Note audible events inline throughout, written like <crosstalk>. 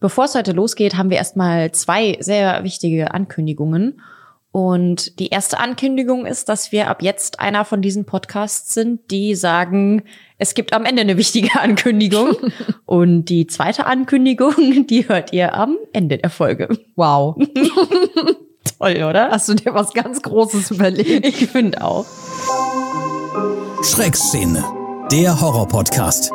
Bevor es heute losgeht, haben wir erstmal zwei sehr wichtige Ankündigungen. Und die erste Ankündigung ist, dass wir ab jetzt einer von diesen Podcasts sind, die sagen, es gibt am Ende eine wichtige <laughs> Ankündigung. Und die zweite Ankündigung, <laughs> die hört ihr am Ende der Folge. Wow. <laughs> Toll, oder? Hast du dir was ganz Großes überlegt? Ich finde auch. Schreckszene, der Horror-Podcast.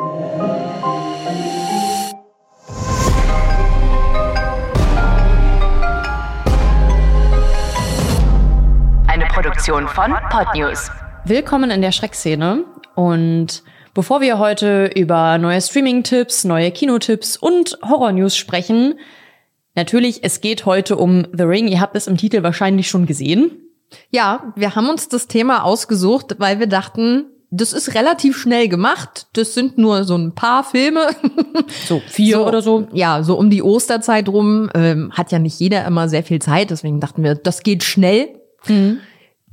Produktion von Podnews. Willkommen in der Schreckszene. Und bevor wir heute über neue Streaming-Tipps, neue Kinotipps und Horror-News sprechen, natürlich, es geht heute um The Ring. Ihr habt es im Titel wahrscheinlich schon gesehen. Ja, wir haben uns das Thema ausgesucht, weil wir dachten, das ist relativ schnell gemacht. Das sind nur so ein paar Filme. <laughs> So vier oder so. Ja, so um die Osterzeit rum. Ähm, hat ja nicht jeder immer sehr viel Zeit. Deswegen dachten wir, das geht schnell. Denkst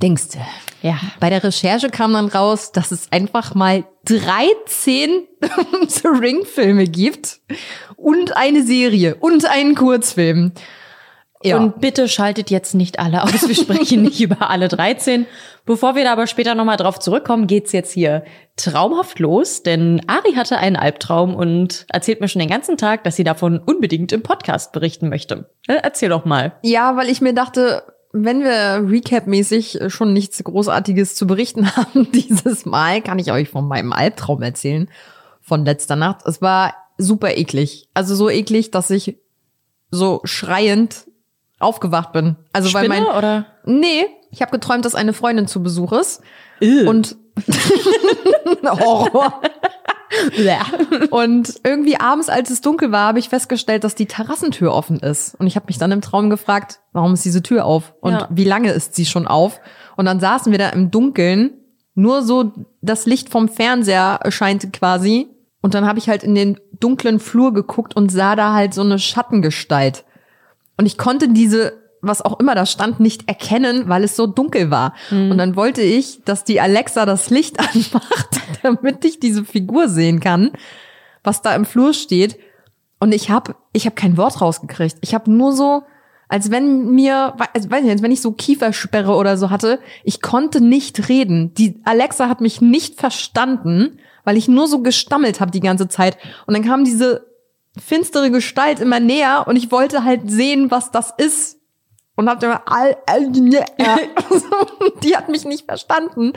du? Ja. Bei der Recherche kam dann raus, dass es einfach mal 13 <laughs> The Ring-Filme gibt und eine Serie und einen Kurzfilm. Ja. Und bitte schaltet jetzt nicht alle aus. Wir sprechen nicht <laughs> über alle 13. Bevor wir da aber später nochmal drauf zurückkommen, geht's jetzt hier traumhaft los, denn Ari hatte einen Albtraum und erzählt mir schon den ganzen Tag, dass sie davon unbedingt im Podcast berichten möchte. Äh, Erzähl doch mal. Ja, weil ich mir dachte, wenn wir Recap-mäßig schon nichts Großartiges zu berichten <laughs> haben dieses Mal, kann ich euch von meinem Albtraum erzählen von letzter Nacht. Es war super eklig. Also so eklig, dass ich so schreiend aufgewacht bin. Also Spinne weil mein oder? Nee, ich habe geträumt, dass eine Freundin zu Besuch ist Ew. und <laughs> Horror. <laughs> Und irgendwie abends, als es dunkel war, habe ich festgestellt, dass die Terrassentür offen ist. Und ich habe mich dann im Traum gefragt, warum ist diese Tür auf? Und Ja. wie lange ist sie schon auf? Und dann saßen wir da im Dunkeln, nur so das Licht vom Fernseher scheinte quasi. Und dann habe ich halt in den dunklen Flur geguckt und sah da halt so eine Schattengestalt. Und ich konnte diese, was auch immer da stand, nicht erkennen, weil es so dunkel war. Und dann wollte ich, dass die Alexa das Licht <laughs> anmacht, damit ich diese Figur sehen kann, was da im Flur steht. Und ich habe ich hab kein Wort rausgekriegt. Ich habe nur so, als wenn mir, also weiß nicht, als wenn ich so Kiefersperre oder so hatte, ich konnte nicht reden. Die Alexa hat mich nicht verstanden, weil ich nur so gestammelt habe die ganze Zeit. Und dann kam diese finstere Gestalt immer näher und ich wollte halt sehen, was das ist. Und hab immer all, all <laughs> die hat mich nicht verstanden.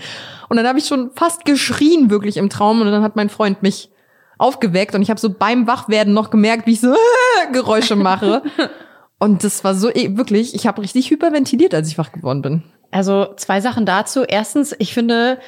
Und dann habe ich schon fast geschrien wirklich im Traum und dann hat mein Freund mich aufgeweckt und ich habe so beim Wachwerden noch gemerkt, wie ich so <laughs> Geräusche mache. Und das war so eh, wirklich, ich habe richtig hyperventiliert, als ich wach geworden bin. Also zwei Sachen dazu. Erstens, ich finde,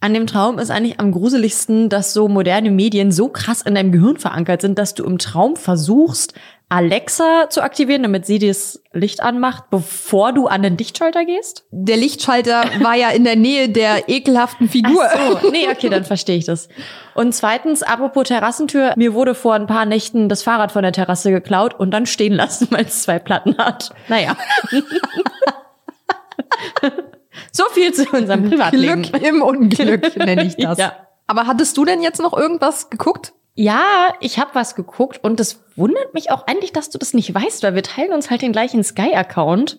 an dem Traum ist eigentlich am gruseligsten, dass so moderne Medien so krass in deinem Gehirn verankert sind, dass du im Traum versuchst, Alexa zu aktivieren, damit sie das Licht anmacht, bevor du an den Lichtschalter gehst. Der Lichtschalter war ja in der Nähe der ekelhaften Figur. Ach so, nee, okay, dann verstehe ich das. Und zweitens, apropos Terrassentür, mir wurde vor ein paar Nächten das Fahrrad von der Terrasse geklaut und dann stehen lassen, <laughs> weil es zwei Platten hat. Naja. <laughs> so viel zu unserem Privatleben. Glück im Unglück nenne ich das. <laughs> Ja. Aber hattest du denn jetzt noch irgendwas geguckt? Ja, ich habe was geguckt und es wundert mich auch eigentlich, dass du das nicht weißt, weil wir teilen uns halt den gleichen Sky-Account.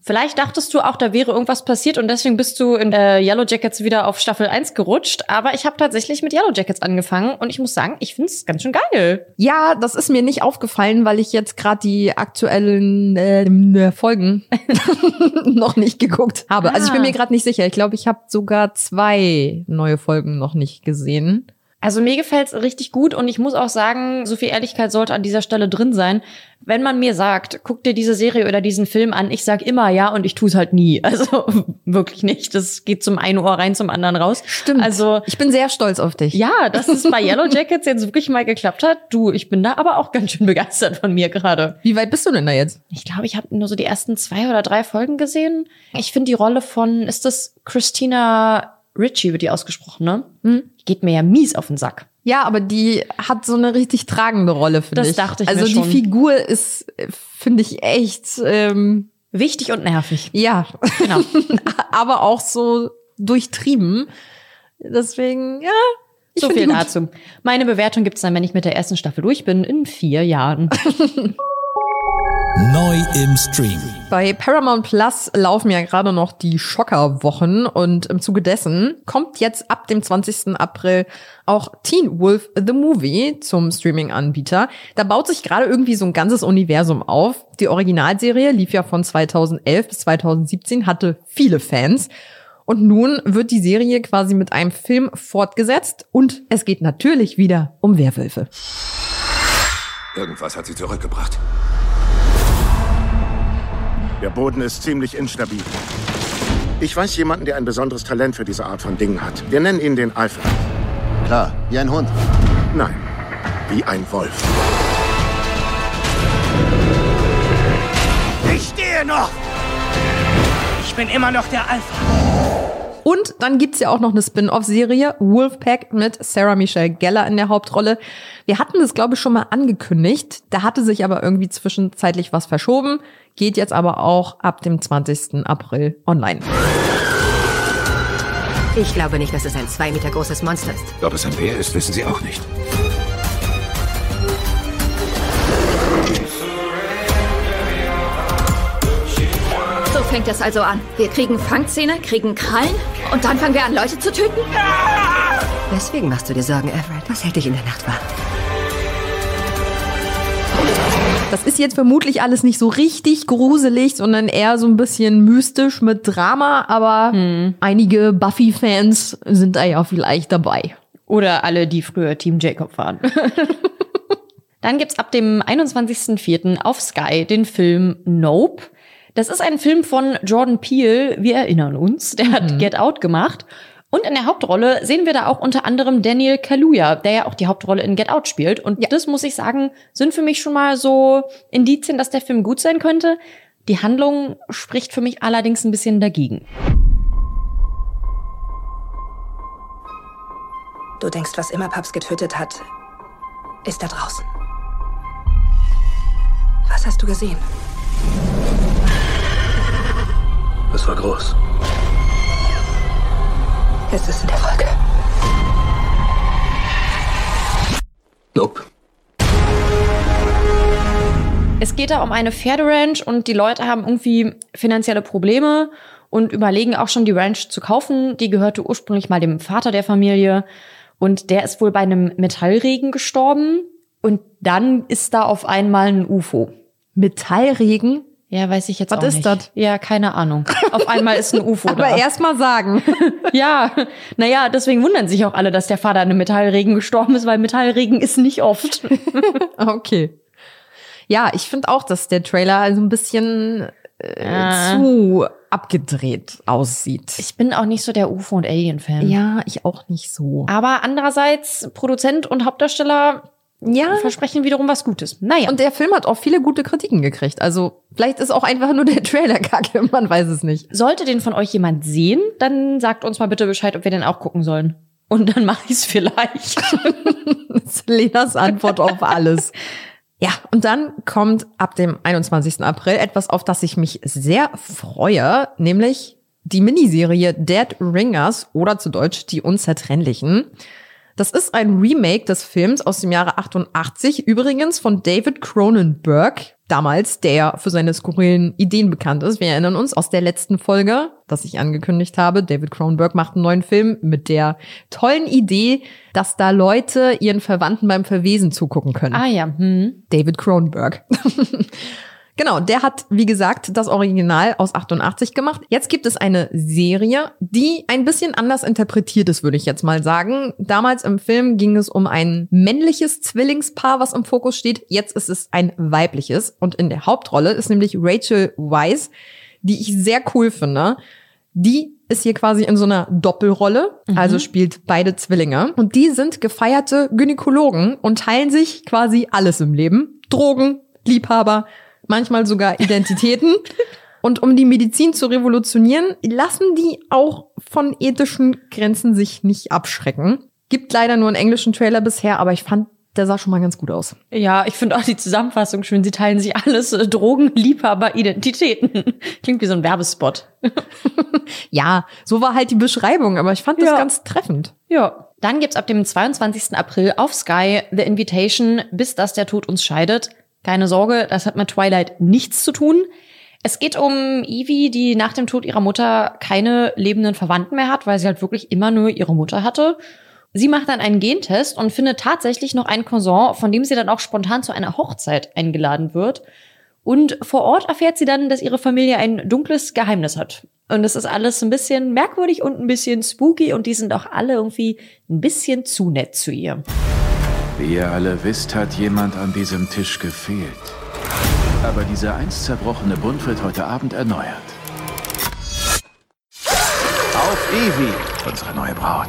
Vielleicht dachtest du auch, da wäre irgendwas passiert und deswegen bist du in der Yellow Jackets wieder auf Staffel 1 gerutscht. Aber ich habe tatsächlich mit Yellow Jackets angefangen und ich muss sagen, ich finde es ganz schön geil. Ja, das ist mir nicht aufgefallen, weil ich jetzt gerade die aktuellen äh, Folgen <laughs> noch nicht geguckt habe. Also ich bin Ah. mir gerade nicht sicher. Ich glaube, ich habe sogar zwei neue Folgen noch nicht gesehen. Also mir gefällt's richtig gut und ich muss auch sagen, so viel Ehrlichkeit sollte an dieser Stelle drin sein. Wenn man mir sagt, guck dir diese Serie oder diesen Film an, ich sag immer ja und ich tu's halt nie. <laughs> Also wirklich nicht. Das geht zum einen Ohr rein, zum anderen raus. Stimmt. Also ich bin sehr stolz auf dich. ja, dass es bei <laughs> Yellow Jackets jetzt wirklich mal geklappt hat. Du, ich bin da aber auch ganz schön begeistert von mir gerade. Wie weit bist du denn da jetzt? Ich glaube, ich habe nur so die ersten zwei oder drei Folgen gesehen. Ich finde die Rolle von, ist das Christina Ritchie, wird die ausgesprochen, ne? Hm? Geht mir ja mies auf den Sack. Ja, aber die hat so eine richtig tragende Rolle, finde Das ich. dachte ich Also mir die schon. Figur ist, finde ich, echt, ähm, Wichtig und nervig. ja, Genau. <laughs> aber auch so durchtrieben. Deswegen, ja, Ich so viel die dazu. Meine Bewertung gibt's dann, wenn ich mit der ersten Staffel durch bin, in vier Jahren. <laughs> Neu im Stream. Bei Paramount Plus laufen ja gerade noch die Schockerwochen und im Zuge dessen kommt jetzt ab dem 20. April auch Teen Wolf The Movie zum Streaming-Anbieter. Da baut sich gerade irgendwie so ein ganzes Universum auf. Die Originalserie lief ja von 2011 bis 2017, hatte viele Fans. Und nun wird die Serie quasi mit einem Film fortgesetzt und es geht natürlich wieder um Werwölfe. Irgendwas hat sie zurückgebracht. Der Boden ist ziemlich instabil. Ich weiß jemanden, der ein besonderes Talent für diese Art von Dingen hat. Wir nennen ihn den Alpha. Klar, wie ein Hund. Nein, wie ein Wolf. Ich stehe noch! Ich bin immer noch der Alpha. Und dann gibt's ja auch noch eine Spin-off-Serie, Wolfpack, mit Sarah Michelle Gellar in der Hauptrolle. Wir hatten das, glaube ich, schon mal angekündigt. Da hatte sich aber irgendwie zwischenzeitlich was verschoben. Geht jetzt aber auch ab dem 20. April online. Ich glaube nicht, dass es ein zwei Meter großes Monster ist. Ob es ein Bär ist, wissen Sie auch nicht. So fängt es also an. Wir kriegen Fangzähne, kriegen Krallen und dann fangen wir an, Leute zu töten? Weswegen machst du dir Sorgen, Everett? Was hält dich in der Nacht wach? Das ist jetzt vermutlich alles nicht so richtig gruselig, sondern eher so ein bisschen mystisch mit Drama, aber einige Buffy-Fans sind da ja vielleicht dabei. Oder alle, die früher Team Jacob waren. <laughs> Dann gibt's ab dem 21.04. auf Sky den Film Nope. Das ist ein Film von Jordan Peele, wir erinnern uns. Der hat Get Out gemacht. Und in der Hauptrolle sehen wir da auch unter anderem Daniel Kaluuya, der ja auch die Hauptrolle in Get Out spielt. Und das muss ich sagen, sind für mich schon mal so Indizien, dass der Film gut sein könnte. Die Handlung spricht für mich allerdings ein bisschen dagegen. Du denkst, was immer Paps getötet hat, ist da draußen. Was hast du gesehen? Es war groß. Es ist in der Folge. Nope. Es geht da um eine Pferderanch und die Leute haben irgendwie finanzielle Probleme und überlegen auch schon, die Ranch zu kaufen. Die gehörte ursprünglich mal dem Vater der Familie und der ist wohl bei einem Metallregen gestorben und dann ist da auf einmal ein UFO. Metallregen? Ja, weiß ich jetzt Was auch ist nicht. das? Ja, keine Ahnung. Auf einmal ist ein UFO <laughs> Aber da. erst mal sagen. <laughs> ja, naja, deswegen wundern sich auch alle, dass der Vater an einem Metallregen gestorben ist, weil Metallregen ist nicht oft. <laughs> Okay. Ja, ich finde auch, dass der Trailer also ein bisschen äh, Ja. zu abgedreht aussieht. Ich bin auch nicht so der UFO- und Alien-Fan. ja, ich auch nicht so. Aber andererseits, Produzent und Hauptdarsteller Ja. versprechen wiederum was Gutes. Naja. Und der Film hat auch viele gute Kritiken gekriegt. Also vielleicht ist auch einfach nur der Trailer <laughs> kacke, man weiß es nicht. sollte den von euch jemand sehen, dann sagt uns mal bitte Bescheid, ob wir den auch gucken sollen. Und dann <laughs> mache ich es vielleicht. <laughs> Das ist Lenas Antwort auf alles. Ja, und dann kommt ab dem 21. April etwas, auf das ich mich sehr freue, nämlich die Miniserie Dead Ringers oder zu Deutsch Die Unzertrennlichen. Das ist ein Remake des Films aus dem Jahre 88, übrigens von David Cronenberg, damals, der für seine skurrilen Ideen bekannt ist. Wir erinnern uns aus der letzten Folge, dass ich angekündigt habe, David Cronenberg macht einen neuen Film mit der tollen Idee, dass da Leute ihren Verwandten beim Verwesen zugucken können. ah ja, hm. David Cronenberg. <laughs> Genau, der hat, wie gesagt, das Original aus 88 gemacht. Jetzt gibt es eine Serie, die ein bisschen anders interpretiert ist, würde ich jetzt mal sagen. Damals im Film ging es um ein männliches Zwillingspaar, was im Fokus steht. Jetzt ist es ein weibliches. Und in der Hauptrolle ist nämlich Rachel Weisz, die ich sehr cool finde. Die ist hier quasi in so einer Doppelrolle, also spielt beide Zwillinge. Und die sind gefeierte Gynäkologen und teilen sich quasi alles im Leben. Drogen, Liebhaber, manchmal sogar Identitäten. <laughs> Und um die Medizin zu revolutionieren, lassen die auch von ethischen Grenzen sich nicht abschrecken. Gibt leider nur einen englischen Trailer bisher, aber ich fand, der sah schon mal ganz gut aus. Ja, ich finde auch die Zusammenfassung schön. Sie teilen sich alles, äh, Drogen, Liebhaber, Identitäten. <laughs> Klingt wie so ein Werbespot. <laughs> Ja, so war halt die Beschreibung, aber ich fand das Ja. ganz treffend. Ja. Dann gibt's ab dem 22. April auf Sky The Invitation, bis dass der Tod uns scheidet. Keine Sorge, das hat mit Twilight nichts zu tun. Es geht um Evie, die nach dem Tod ihrer Mutter keine lebenden Verwandten mehr hat, weil sie halt wirklich immer nur ihre Mutter hatte. Sie macht dann einen Gentest und findet tatsächlich noch einen Cousin, von dem sie dann auch spontan zu einer Hochzeit eingeladen wird. Und vor Ort erfährt sie dann, dass ihre Familie ein dunkles Geheimnis hat. Und es ist alles ein bisschen merkwürdig und ein bisschen spooky und die sind auch alle irgendwie ein bisschen zu nett zu ihr. Wie ihr alle wisst, hat jemand an diesem Tisch gefehlt. Aber dieser einst zerbrochene Bund wird heute Abend erneuert. Auf Evie, unsere neue Braut.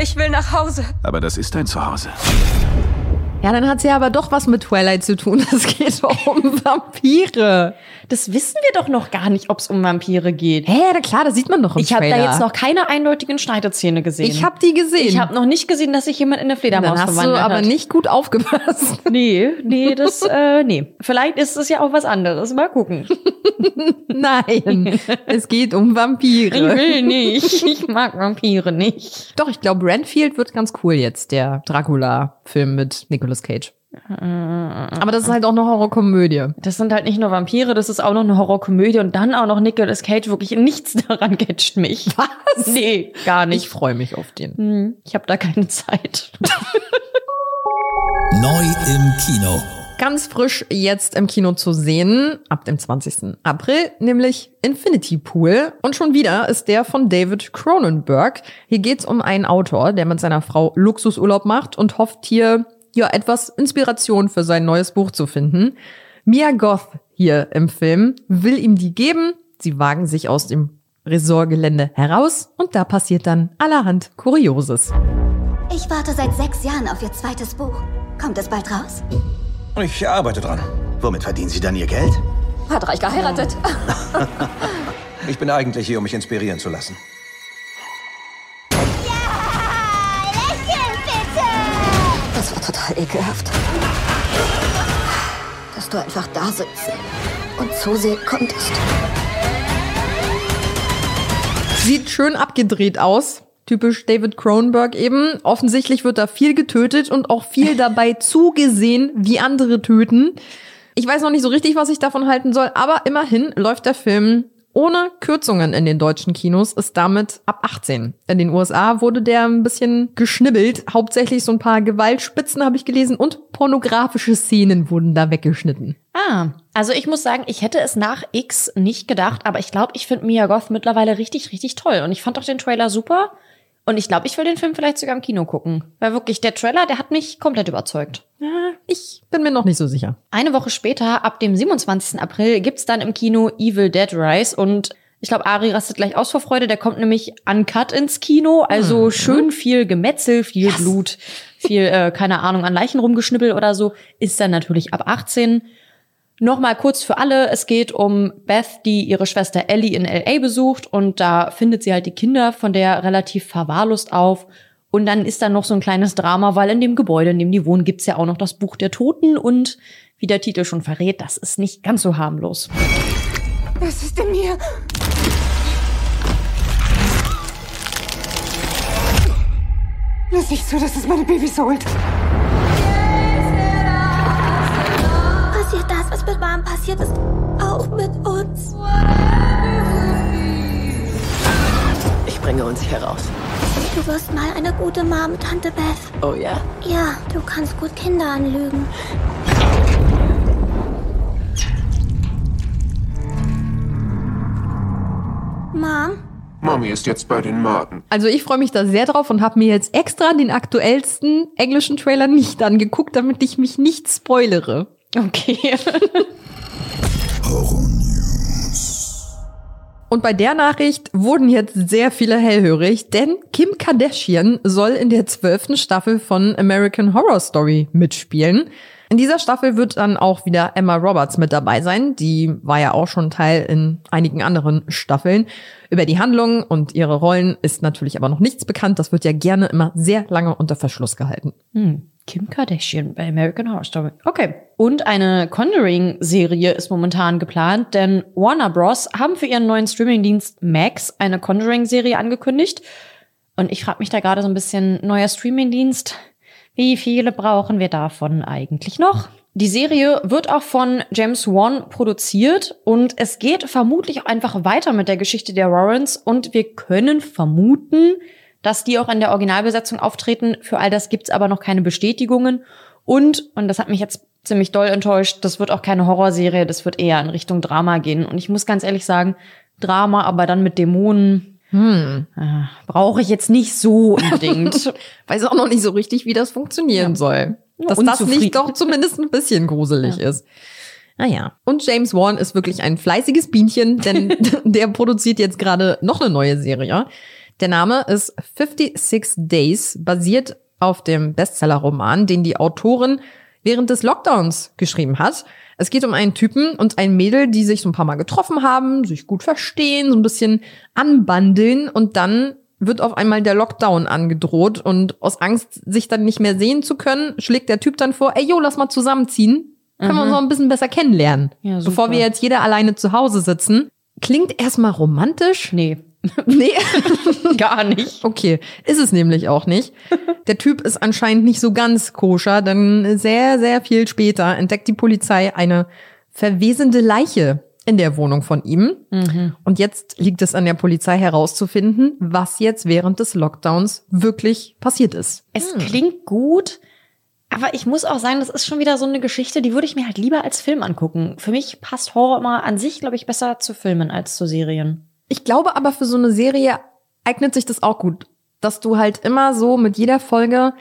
Ich will nach Hause. Aber das ist dein Zuhause. Ja, dann hat sie aber doch was mit Twilight zu tun. <laughs> Es geht doch um <laughs> Vampire. Das wissen wir doch noch gar nicht, ob es um Vampire geht. Hä, na klar, das sieht man doch im Ich habe da jetzt noch keine eindeutigen Schneidezähne gesehen. Ich habe die gesehen. ich habe noch nicht gesehen, dass sich jemand in eine Fledermaus dann hast du aber hat. nicht gut aufgepasst. <laughs> Nee, nee, das, äh, nee. Vielleicht ist es ja auch was anderes. Mal gucken. Nein, es geht um Ich Vampire. will nicht. Ich mag Vampire nicht. Doch, ich glaube, Renfield wird ganz cool jetzt, der Dracula-Film mit Nicolas Cage. Aber das ist halt auch eine Horrorkomödie. Das sind halt nicht nur Vampire, das ist auch noch eine Horrorkomödie und dann auch noch Nicolas Cage. Wirklich nichts <laughs> daran catcht mich. Was? Nee, gar Ich nicht. freue mich auf den. Hm, Ich habe da keine Zeit. <laughs> Neu im Kino. Ganz frisch jetzt im Kino zu sehen, ab dem 20. April, nämlich Infinity Pool. Und schon wieder ist der von David Cronenberg. Hier geht's um einen Autor, der mit seiner Frau Luxusurlaub macht und hofft hier, ja, etwas Inspiration für sein neues Buch zu finden. Mia Goth hier im Film will ihm die geben. Sie wagen sich aus dem Resortgelände heraus und da passiert dann allerhand Kurioses. Ich warte seit sechs Jahren auf Ihr zweites Buch. Kommt es bald raus? Ich arbeite dran. Womit verdienen Sie dann Ihr Geld? Hat reich geheiratet. <laughs> Ich bin eigentlich hier, um mich inspirieren zu lassen. Das war total ekelhaft. Dass du einfach da sitzen und zusehen konntest. Sieht schön abgedreht aus. Typisch David Cronenberg eben. Offensichtlich wird da viel getötet und auch viel <laughs> dabei zugesehen, wie andere töten. Ich weiß noch nicht so richtig, was ich davon halten soll, aber immerhin läuft der Film ohne Kürzungen in den deutschen Kinos, ist damit ab 18. In den USA wurde der ein bisschen geschnibbelt. Hauptsächlich so ein paar Gewaltspitzen habe ich gelesen und pornografische Szenen wurden da weggeschnitten. Ah, also ich muss sagen, ich hätte es nach X nicht gedacht, aber ich glaube, ich finde Mia Goth mittlerweile richtig, richtig toll. Und ich fand auch den Trailer super. Und ich glaube, ich will den Film vielleicht sogar im Kino gucken. Weil wirklich, der Trailer, der hat mich komplett überzeugt. Ich bin mir noch nicht so sicher. Eine Woche später, ab dem 27. April, gibt's dann im Kino Evil Dead Rise und ich glaube, Ari rastet gleich aus vor Freude. Der kommt nämlich uncut ins Kino. Also schön viel Gemetzel, viel Blut, viel, äh, keine Ahnung, an Leichen rumgeschnippelt oder so. Ist dann natürlich ab 18. Nochmal kurz für alle. Es geht um Beth, die ihre Schwester Ellie in L.A. besucht und da findet sie halt die Kinder von der relativ verwahrlost auf. Und dann ist da noch so ein kleines Drama, weil in dem Gebäude, in dem die wohnen, gibt's ja auch noch das Buch der Toten und wie der Titel schon verrät, das ist nicht ganz so harmlos. Es ist in mir. Lass nicht zu, dass es meine Babys holt. Das, was mit Mom passiert ist, auch mit uns? Ich bringe uns hier raus. Du wirst mal eine gute Mom, Tante Beth. Oh ja? Ja, du kannst gut Kinder anlügen. Mom? Mami ist jetzt bei den Maten. Also ich freue mich da sehr drauf und habe mir jetzt extra den aktuellsten englischen Trailer nicht angeguckt, damit ich mich nicht spoilere. Okay. <laughs> Und bei der Nachricht wurden jetzt sehr viele hellhörig, denn Kim Kardashian soll in der zwölften Staffel von American Horror Story mitspielen. In dieser Staffel wird dann auch wieder Emma Roberts mit dabei sein. Die war ja auch schon Teil in einigen anderen Staffeln. Über die Handlung und ihre Rollen ist natürlich aber noch nichts bekannt. Das wird ja gerne immer sehr lange unter Verschluss gehalten. Hm. Kim Kardashian bei American Horror Story. Okay. Und eine Conjuring-Serie ist momentan geplant, denn Warner Bros. haben für ihren neuen Streamingdienst Max eine Conjuring-Serie angekündigt. Und ich frage mich da gerade so ein bisschen, neuer Streamingdienst, wie viele brauchen wir davon eigentlich noch? Die Serie wird auch von James Wan produziert und es geht vermutlich auch einfach weiter mit der Geschichte der Warrens und wir können vermuten, dass die auch in der Originalbesetzung auftreten. Für all das gibt's aber noch keine Bestätigungen. Und, und das hat mich jetzt ziemlich doll enttäuscht, das wird auch keine Horrorserie, das wird eher in Richtung Drama gehen. Und ich muss ganz ehrlich sagen, Drama, aber dann mit Dämonen, hm. Äh, brauche ich jetzt nicht so <laughs> unbedingt. Weiß auch noch nicht so richtig, wie das funktionieren ja. soll. Dass das nicht doch zumindest ein bisschen gruselig ja. ist. Naja. Und James Wan ist wirklich ein fleißiges Bienchen, denn <laughs> der produziert jetzt gerade noch eine neue Serie. Der Name ist 56 Days, basiert auf dem Bestseller-Roman, den die Autorin während des Lockdowns geschrieben hat. Es geht um einen Typen und ein Mädel, die sich so ein paar Mal getroffen haben, sich gut verstehen, so ein bisschen anbandeln und dann wird auf einmal der Lockdown angedroht und aus Angst, sich dann nicht mehr sehen zu können, schlägt der Typ dann vor, ey, jo, lass mal zusammenziehen. Können mhm. wir uns noch ein bisschen besser kennenlernen. Ja, Bevor wir jetzt jeder alleine zu Hause sitzen. Klingt erstmal romantisch. Nee. <laughs> Nee, gar nicht. Okay, ist es nämlich auch nicht. Der Typ ist anscheinend nicht so ganz koscher, denn sehr, sehr viel später entdeckt die Polizei eine verwesende Leiche in der Wohnung von ihm. Mhm. Und jetzt liegt es an der Polizei herauszufinden, was jetzt während des Lockdowns wirklich passiert ist. Es hm. klingt gut, aber ich muss auch sagen, das ist schon wieder so eine Geschichte, die würde ich mir halt lieber als Film angucken. Für mich passt Horror immer an sich, glaube ich, besser zu Filmen als zu Serien. Ich glaube aber für so eine Serie eignet sich das auch gut, dass du halt immer so mit jeder Folge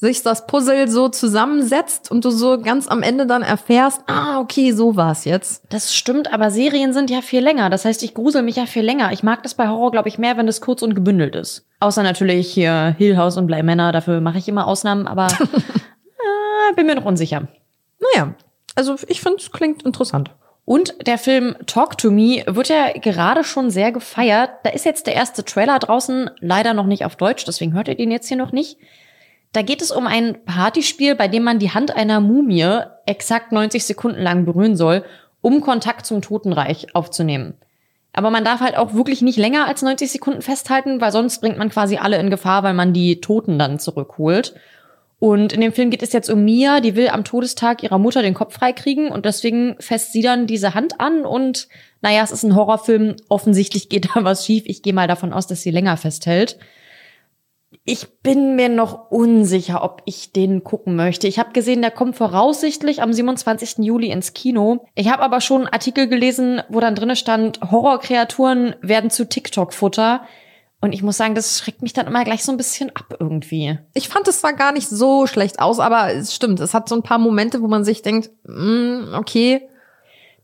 sich das Puzzle so zusammensetzt und du so ganz am Ende dann erfährst, ah, okay, so war's jetzt. Das stimmt, aber Serien sind ja viel länger. Das heißt, ich grusel mich ja viel länger. Ich mag das bei Horror, glaube ich, mehr, wenn es kurz und gebündelt ist. Außer natürlich hier Hill House und Blei Männer, dafür mache ich immer Ausnahmen, aber <laughs> äh, bin mir noch unsicher. Naja, also ich finde, es klingt interessant. Und der Film Talk to Me wird ja gerade schon sehr gefeiert. Da ist jetzt der erste Trailer draußen, leider noch nicht auf Deutsch, deswegen hört ihr den jetzt hier noch nicht. Da geht es um ein Partyspiel, bei dem man die Hand einer Mumie exakt 90 Sekunden lang berühren soll, um Kontakt zum Totenreich aufzunehmen. Aber man darf halt auch wirklich nicht länger als 90 Sekunden festhalten, weil sonst bringt man quasi alle in Gefahr, weil man die Toten dann zurückholt. Und in dem Film geht es jetzt um Mia, die will am Todestag ihrer Mutter den Kopf freikriegen und deswegen fässt sie dann diese Hand an und naja, es ist ein Horrorfilm, offensichtlich geht da was schief. Ich gehe mal davon aus, dass sie länger festhält. Ich bin mir noch unsicher, ob ich den gucken möchte. Ich habe gesehen, der kommt voraussichtlich am 27. Juli ins Kino. Ich habe aber schon Artikel gelesen, wo dann drinne stand, Horrorkreaturen werden zu TikTok-Futter. Und ich muss sagen, das schreckt mich dann immer gleich so ein bisschen ab irgendwie. Ich fand es zwar gar nicht so schlecht aus, aber es stimmt, es hat so ein paar Momente, wo man sich denkt, mm, okay.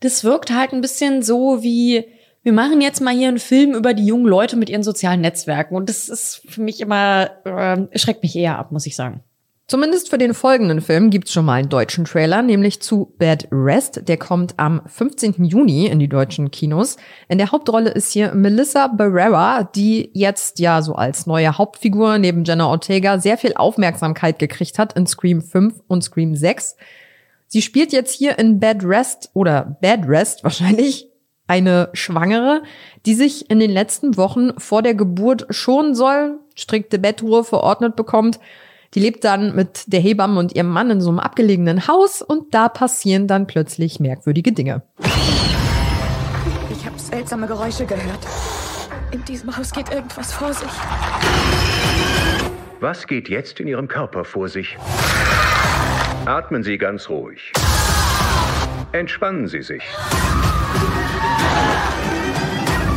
Das wirkt halt ein bisschen so wie, wir machen jetzt mal hier einen Film über die jungen Leute mit ihren sozialen Netzwerken. Und das ist für mich immer, äh, schreckt mich eher ab, muss ich sagen. Zumindest für den folgenden Film gibt's schon mal einen deutschen Trailer, nämlich zu Bad Rest. Der kommt am 15. Juni in die deutschen Kinos. In der Hauptrolle ist hier Melissa Barrera, die jetzt ja so als neue Hauptfigur neben Jenna Ortega sehr viel Aufmerksamkeit gekriegt hat in Scream 5 und Scream 6. Sie spielt jetzt hier in Bad Rest oder Bad Rest wahrscheinlich eine Schwangere, die sich in den letzten Wochen vor der Geburt schonen soll, strikte Bettruhe verordnet bekommt die lebt dann mit der Hebamme und ihrem Mann in so einem abgelegenen Haus und da passieren dann plötzlich merkwürdige Dinge. Ich habe seltsame Geräusche gehört. In diesem Haus geht irgendwas vor sich. Was geht jetzt in Ihrem Körper vor sich? Atmen Sie ganz ruhig. Entspannen Sie sich.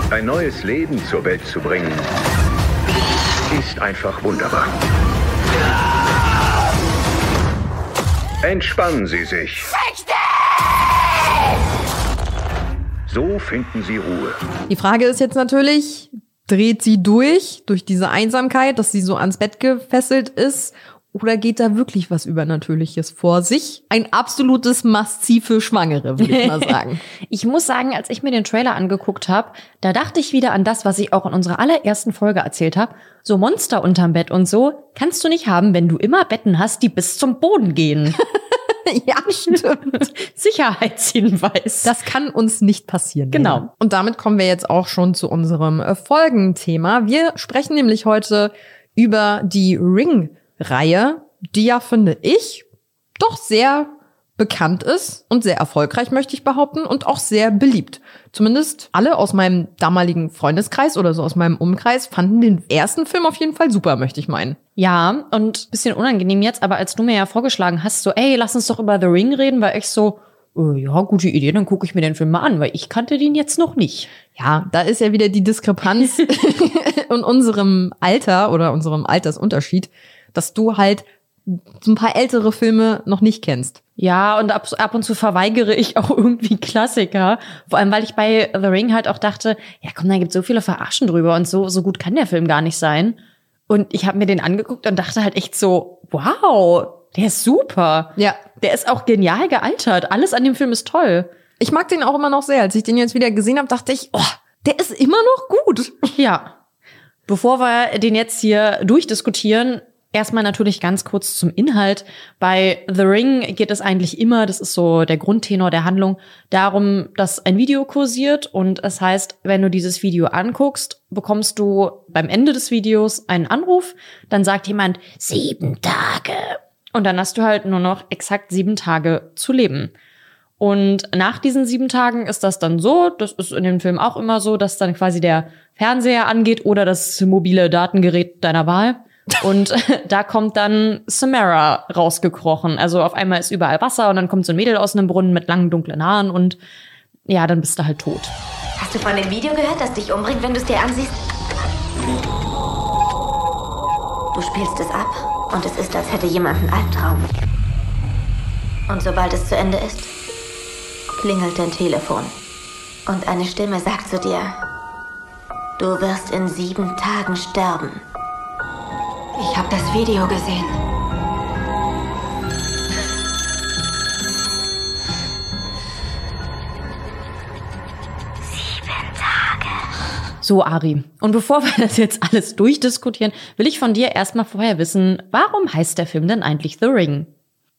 Ein neues Leben zur Welt zu bringen, ist einfach wunderbar. Entspannen Sie sich. So finden Sie Ruhe. Die Frage ist jetzt natürlich, dreht sie durch, durch diese Einsamkeit, dass sie so ans Bett gefesselt ist? Oder geht da wirklich was Übernatürliches vor sich? Ein absolutes Must-See für Schwangere, würde ich mal <laughs> sagen. ich muss sagen, als ich mir den Trailer angeguckt habe, da dachte ich wieder an das, was ich auch in unserer allerersten Folge erzählt habe. So Monster unterm Bett und so kannst du nicht haben, wenn du immer Betten hast, die bis zum Boden gehen. <laughs> <laughs> ja, stimmt. Sicherheitshinweis. Das kann uns nicht passieren. Genau. Lena. Und damit kommen wir jetzt auch schon zu unserem äh, Folgenthema. Wir sprechen nämlich heute über die Ring-Reihe, die ja, finde ich, doch sehr bekannt ist und sehr erfolgreich, möchte ich behaupten, und auch sehr beliebt. Zumindest alle aus meinem damaligen Freundeskreis oder so aus meinem Umkreis fanden den ersten Film auf jeden Fall super, möchte ich meinen. Ja, und bisschen unangenehm jetzt, aber als du mir ja vorgeschlagen hast, so, ey, lass uns doch über The Ring reden, war ich so, äh, ja, gute Idee, dann gucke ich mir den Film mal an, weil ich kannte den jetzt noch nicht. Ja, da ist ja wieder die Diskrepanz <laughs> <laughs> in unserem Alter oder unserem Altersunterschied, dass du halt so ein paar ältere Filme noch nicht kennst. Ja, und ab, ab und zu verweigere ich auch <laughs> irgendwie Klassiker. Vor allem, weil ich bei The Ring halt auch dachte, ja komm, da gibt so viele Verarschen drüber und so, so gut kann der Film gar nicht sein. Und ich habe mir den angeguckt und dachte halt echt so, wow, der ist super. Ja. Der ist auch genial gealtert. Alles an dem Film ist toll. Ich mag den auch immer noch sehr. Als ich den jetzt wieder gesehen habe, dachte ich, oh, der ist immer noch gut. Ja. Bevor wir den jetzt hier durchdiskutieren, Erstmal natürlich ganz kurz zum Inhalt. Bei The Ring geht es eigentlich immer, das ist so der Grundtenor der Handlung, darum, dass ein Video kursiert und es heißt, wenn du dieses Video anguckst, bekommst du beim Ende des Videos einen Anruf, dann sagt jemand sieben Tage und dann hast du halt nur noch exakt sieben Tage zu leben. Und nach diesen sieben Tagen ist das dann so, das ist in dem Film auch immer so, dass dann quasi der Fernseher angeht oder das mobile Datengerät deiner Wahl. Und <laughs> da kommt dann Samara rausgekrochen. Also auf einmal ist überall Wasser und dann kommt so ein Mädel aus einem Brunnen mit langen dunklen Haaren und ja, dann bist du halt tot. Hast du von dem Video gehört, das dich umbringt, wenn du es dir ansiehst? Du spielst es ab und es ist, als hätte jemand einen Albtraum. Und sobald es zu Ende ist, klingelt dein Telefon. Und eine Stimme sagt zu dir, du wirst in sieben Tagen sterben. Ich habe das Video gesehen. Sieben Tage. So, Ari. Und bevor wir <laughs> das jetzt alles durchdiskutieren, will ich von dir erstmal vorher wissen, warum heißt der Film denn eigentlich The Ring?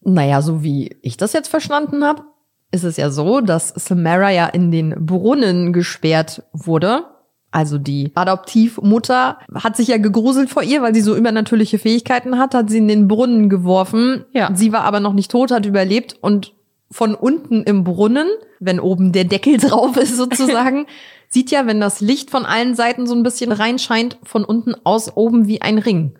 Naja, so wie ich das jetzt verstanden habe, ist es ja so, dass Samara ja in den Brunnen gesperrt wurde also die Adoptivmutter hat sich ja gegruselt vor ihr, weil sie so übernatürliche Fähigkeiten hat, hat sie in den Brunnen geworfen. Ja. Sie war aber noch nicht tot, hat überlebt und von unten im Brunnen, wenn oben der Deckel <laughs> drauf ist sozusagen, <laughs> sieht ja, wenn das Licht von allen Seiten so ein bisschen reinscheint, von unten aus oben wie ein Ring.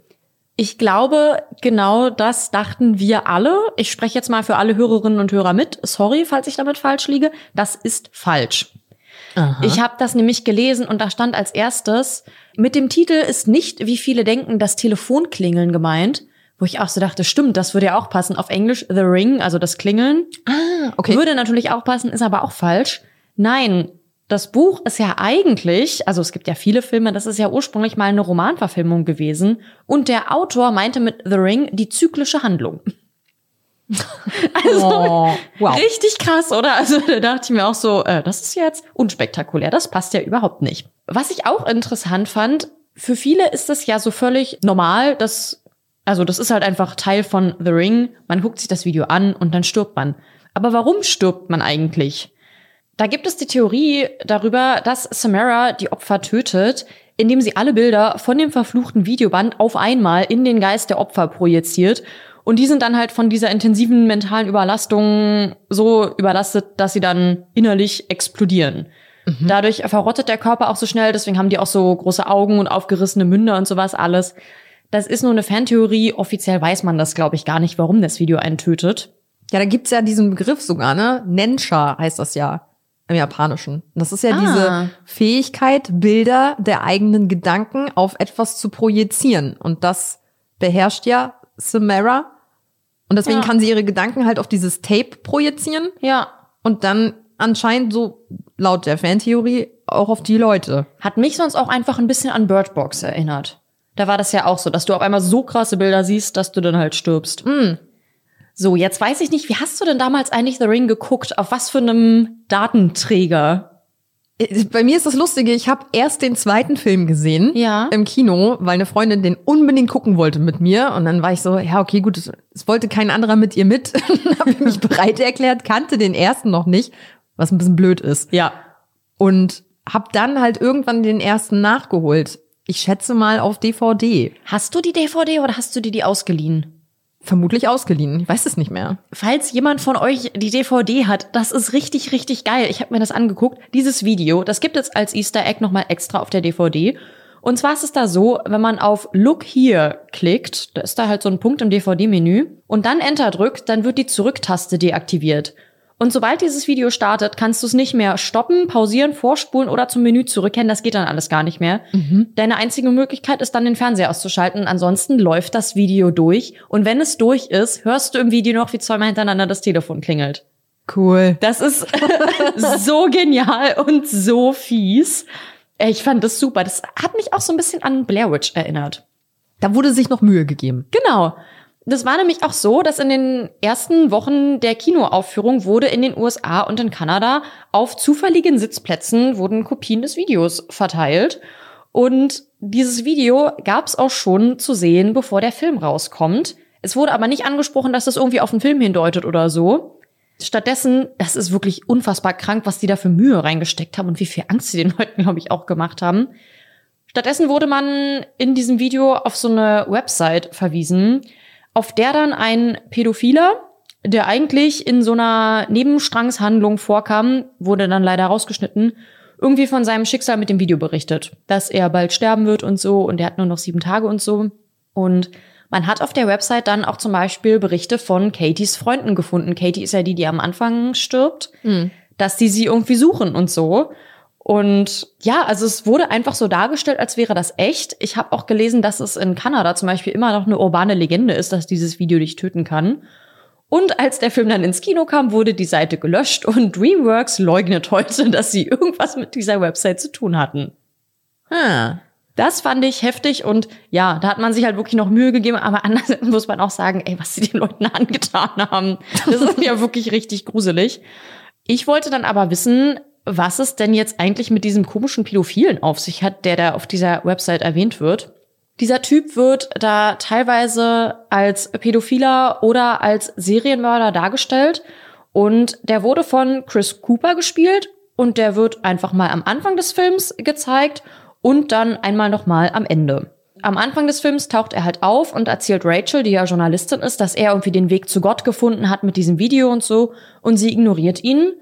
Ich glaube, genau das dachten wir alle. Ich spreche jetzt mal für alle Hörerinnen und Hörer mit. Sorry, falls ich damit falsch liege. Das ist falsch. Aha. Ich habe das nämlich gelesen und da stand als erstes, mit dem Titel ist nicht, wie viele denken, das Telefonklingeln gemeint. Wo ich auch so dachte, stimmt, das würde ja auch passen. Auf Englisch The Ring, also das Klingeln. Ah, okay. Würde natürlich auch passen, ist aber auch falsch. Nein, das Buch ist ja eigentlich, also es gibt ja viele Filme, das ist ja ursprünglich mal eine Romanverfilmung gewesen. Und der Autor meinte mit The Ring die zyklische Handlung. <laughs> Also Oh, wow. richtig krass, oder? Also da dachte ich mir auch so, äh, das ist jetzt unspektakulär, das passt ja überhaupt nicht. Was ich auch interessant fand, für viele ist das ja so völlig normal, dass also das ist halt einfach Teil von The Ring. Man guckt sich das Video an und dann stirbt man. Aber warum stirbt man eigentlich? Da gibt es die Theorie darüber, dass Samara die Opfer tötet, indem sie alle Bilder von dem verfluchten Videoband auf einmal in den Geist der Opfer projiziert. Und die sind dann halt von dieser intensiven mentalen Überlastung so überlastet, dass sie dann innerlich explodieren. Dadurch verrottet der Körper auch so schnell, deswegen haben die auch so große Augen und aufgerissene Münder und sowas alles. Das ist nur eine Fantheorie. Offiziell weiß man das, glaube ich, gar nicht, warum das Video einen tötet. Ja, da gibt's ja diesen Begriff sogar, ne? Nensha heißt das ja im Japanischen. Das ist ja Ah. diese Fähigkeit, Bilder der eigenen Gedanken auf etwas zu projizieren. Und das beherrscht ja Samara. Und deswegen Ja. kann sie ihre Gedanken halt auf dieses Tape projizieren Ja. und dann anscheinend so laut der Fantheorie auch auf die Leute. Hat mich sonst auch einfach ein bisschen an Bird Box erinnert. Da war das ja auch so, dass du auf einmal so krasse Bilder siehst, dass du dann halt stirbst. Mm. So, jetzt weiß ich nicht, wie hast du denn damals eigentlich The Ring geguckt? Auf was für einem Datenträger? Äh, Bei mir ist das Lustige, ich habe erst den zweiten Film gesehen Ja. im Kino, weil eine Freundin den unbedingt gucken wollte mit mir. Und dann war ich so, ja, okay, gut, es, wollte kein anderer mit ihr mit. <laughs> Dann habe ich mich bereit erklärt, kannte den ersten noch nicht, was ein bisschen blöd ist. Ja. Und hab dann halt irgendwann den ersten nachgeholt. Ich schätze mal auf DVD. Hast du die DVD oder hast du dir die ausgeliehen? Vermutlich ausgeliehen. Ich weiß es nicht mehr. Falls jemand von euch die DVD hat, das ist richtig, richtig geil. Ich habe mir das angeguckt. Dieses Video, das gibt es als Easter Egg nochmal extra auf der DVD. Und zwar ist es da so, wenn man auf Look Here klickt, da ist da halt so ein Punkt im DVD-Menü und dann Enter drückt, dann wird die Zurücktaste deaktiviert. Und sobald dieses Video startet, kannst du es nicht mehr stoppen, pausieren, vorspulen oder zum Menü zurückkehren. Das geht dann alles gar nicht mehr. Deine einzige Möglichkeit ist dann, den Fernseher auszuschalten. Ansonsten läuft das Video durch. Und wenn es durch ist, hörst du im Video noch, wie zweimal hintereinander das Telefon klingelt. Cool. Das ist <laughs> so genial und so fies. Ich fand das super. Das hat mich auch so ein bisschen an Blair Witch erinnert. Da wurde sich noch Mühe gegeben. Genau. Das war nämlich auch so, dass in den ersten Wochen der Kinoaufführung wurde in den USA und in Kanada auf zufälligen Sitzplätzen wurden Kopien des Videos verteilt. Und dieses Video gab es auch schon zu sehen, bevor der Film rauskommt. Es wurde aber nicht angesprochen, dass das irgendwie auf den Film hindeutet oder so. Stattdessen, das ist wirklich unfassbar krank, was die da für Mühe reingesteckt haben und wie viel Angst sie den Leuten, glaube ich, auch gemacht haben. Stattdessen wurde man in diesem Video auf so eine Website verwiesen, auf der dann ein Pädophiler, der eigentlich in so einer Nebenstrangshandlung vorkam, wurde dann leider rausgeschnitten, irgendwie von seinem Schicksal mit dem Video berichtet, dass er bald sterben wird und so und er hat nur noch sieben Tage und so. Und man hat auf der Website dann auch zum Beispiel Berichte von Katies Freunden gefunden. Katie ist ja die, die am Anfang stirbt, dass die sie irgendwie suchen und so. Und ja, also es wurde einfach so dargestellt, als wäre das echt. Ich habe auch gelesen, dass es in Kanada zum Beispiel immer noch eine urbane Legende ist, dass dieses Video dich töten kann. Und als der Film dann ins Kino kam, wurde die Seite gelöscht und DreamWorks leugnet heute, <laughs> dass sie irgendwas mit dieser Website zu tun hatten. Ah. Das fand ich heftig und ja, da hat man sich halt wirklich noch Mühe gegeben, aber andererseits muss man auch sagen, ey, was sie den Leuten <laughs> angetan haben. Das ist ja wirklich richtig gruselig. Ich wollte dann aber wissen, was es denn jetzt eigentlich mit diesem komischen Pädophilen auf sich hat, der da auf dieser Website erwähnt wird. Dieser Typ wird da teilweise als Pädophiler oder als Serienmörder dargestellt und der wurde von Chris Cooper gespielt und der wird einfach mal am Anfang des Films gezeigt und dann einmal noch mal am Ende. Am Anfang des Films taucht er halt auf und erzählt Rachel, die ja Journalistin ist, dass er irgendwie den Weg zu Gott gefunden hat mit diesem Video und so und sie ignoriert ihn.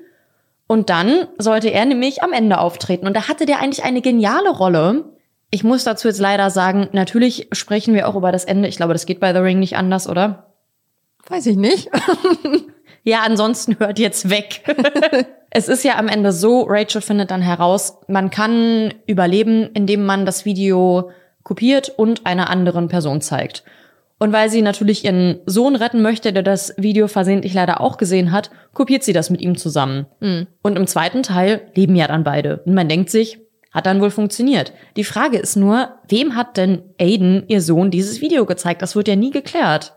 Und dann sollte er nämlich am Ende auftreten. Und da hatte der eigentlich eine geniale Rolle. Ich muss dazu jetzt leider sagen, natürlich sprechen wir auch über das Ende. Ich glaube, das geht bei The Ring nicht anders, oder? Weiß ich nicht. <laughs> Ja, ansonsten hört jetzt weg. <laughs> es ist ja am Ende so, Rachel findet dann heraus, man kann überleben, indem man das Video kopiert und einer anderen Person zeigt. Und weil sie natürlich ihren Sohn retten möchte, der das Video versehentlich leider auch gesehen hat, kopiert sie das mit ihm zusammen. Und im zweiten Teil leben ja dann beide. Und man denkt sich, hat dann wohl funktioniert. Die Frage ist nur, wem hat denn Aiden, ihr Sohn, dieses Video gezeigt? Das wird ja nie geklärt.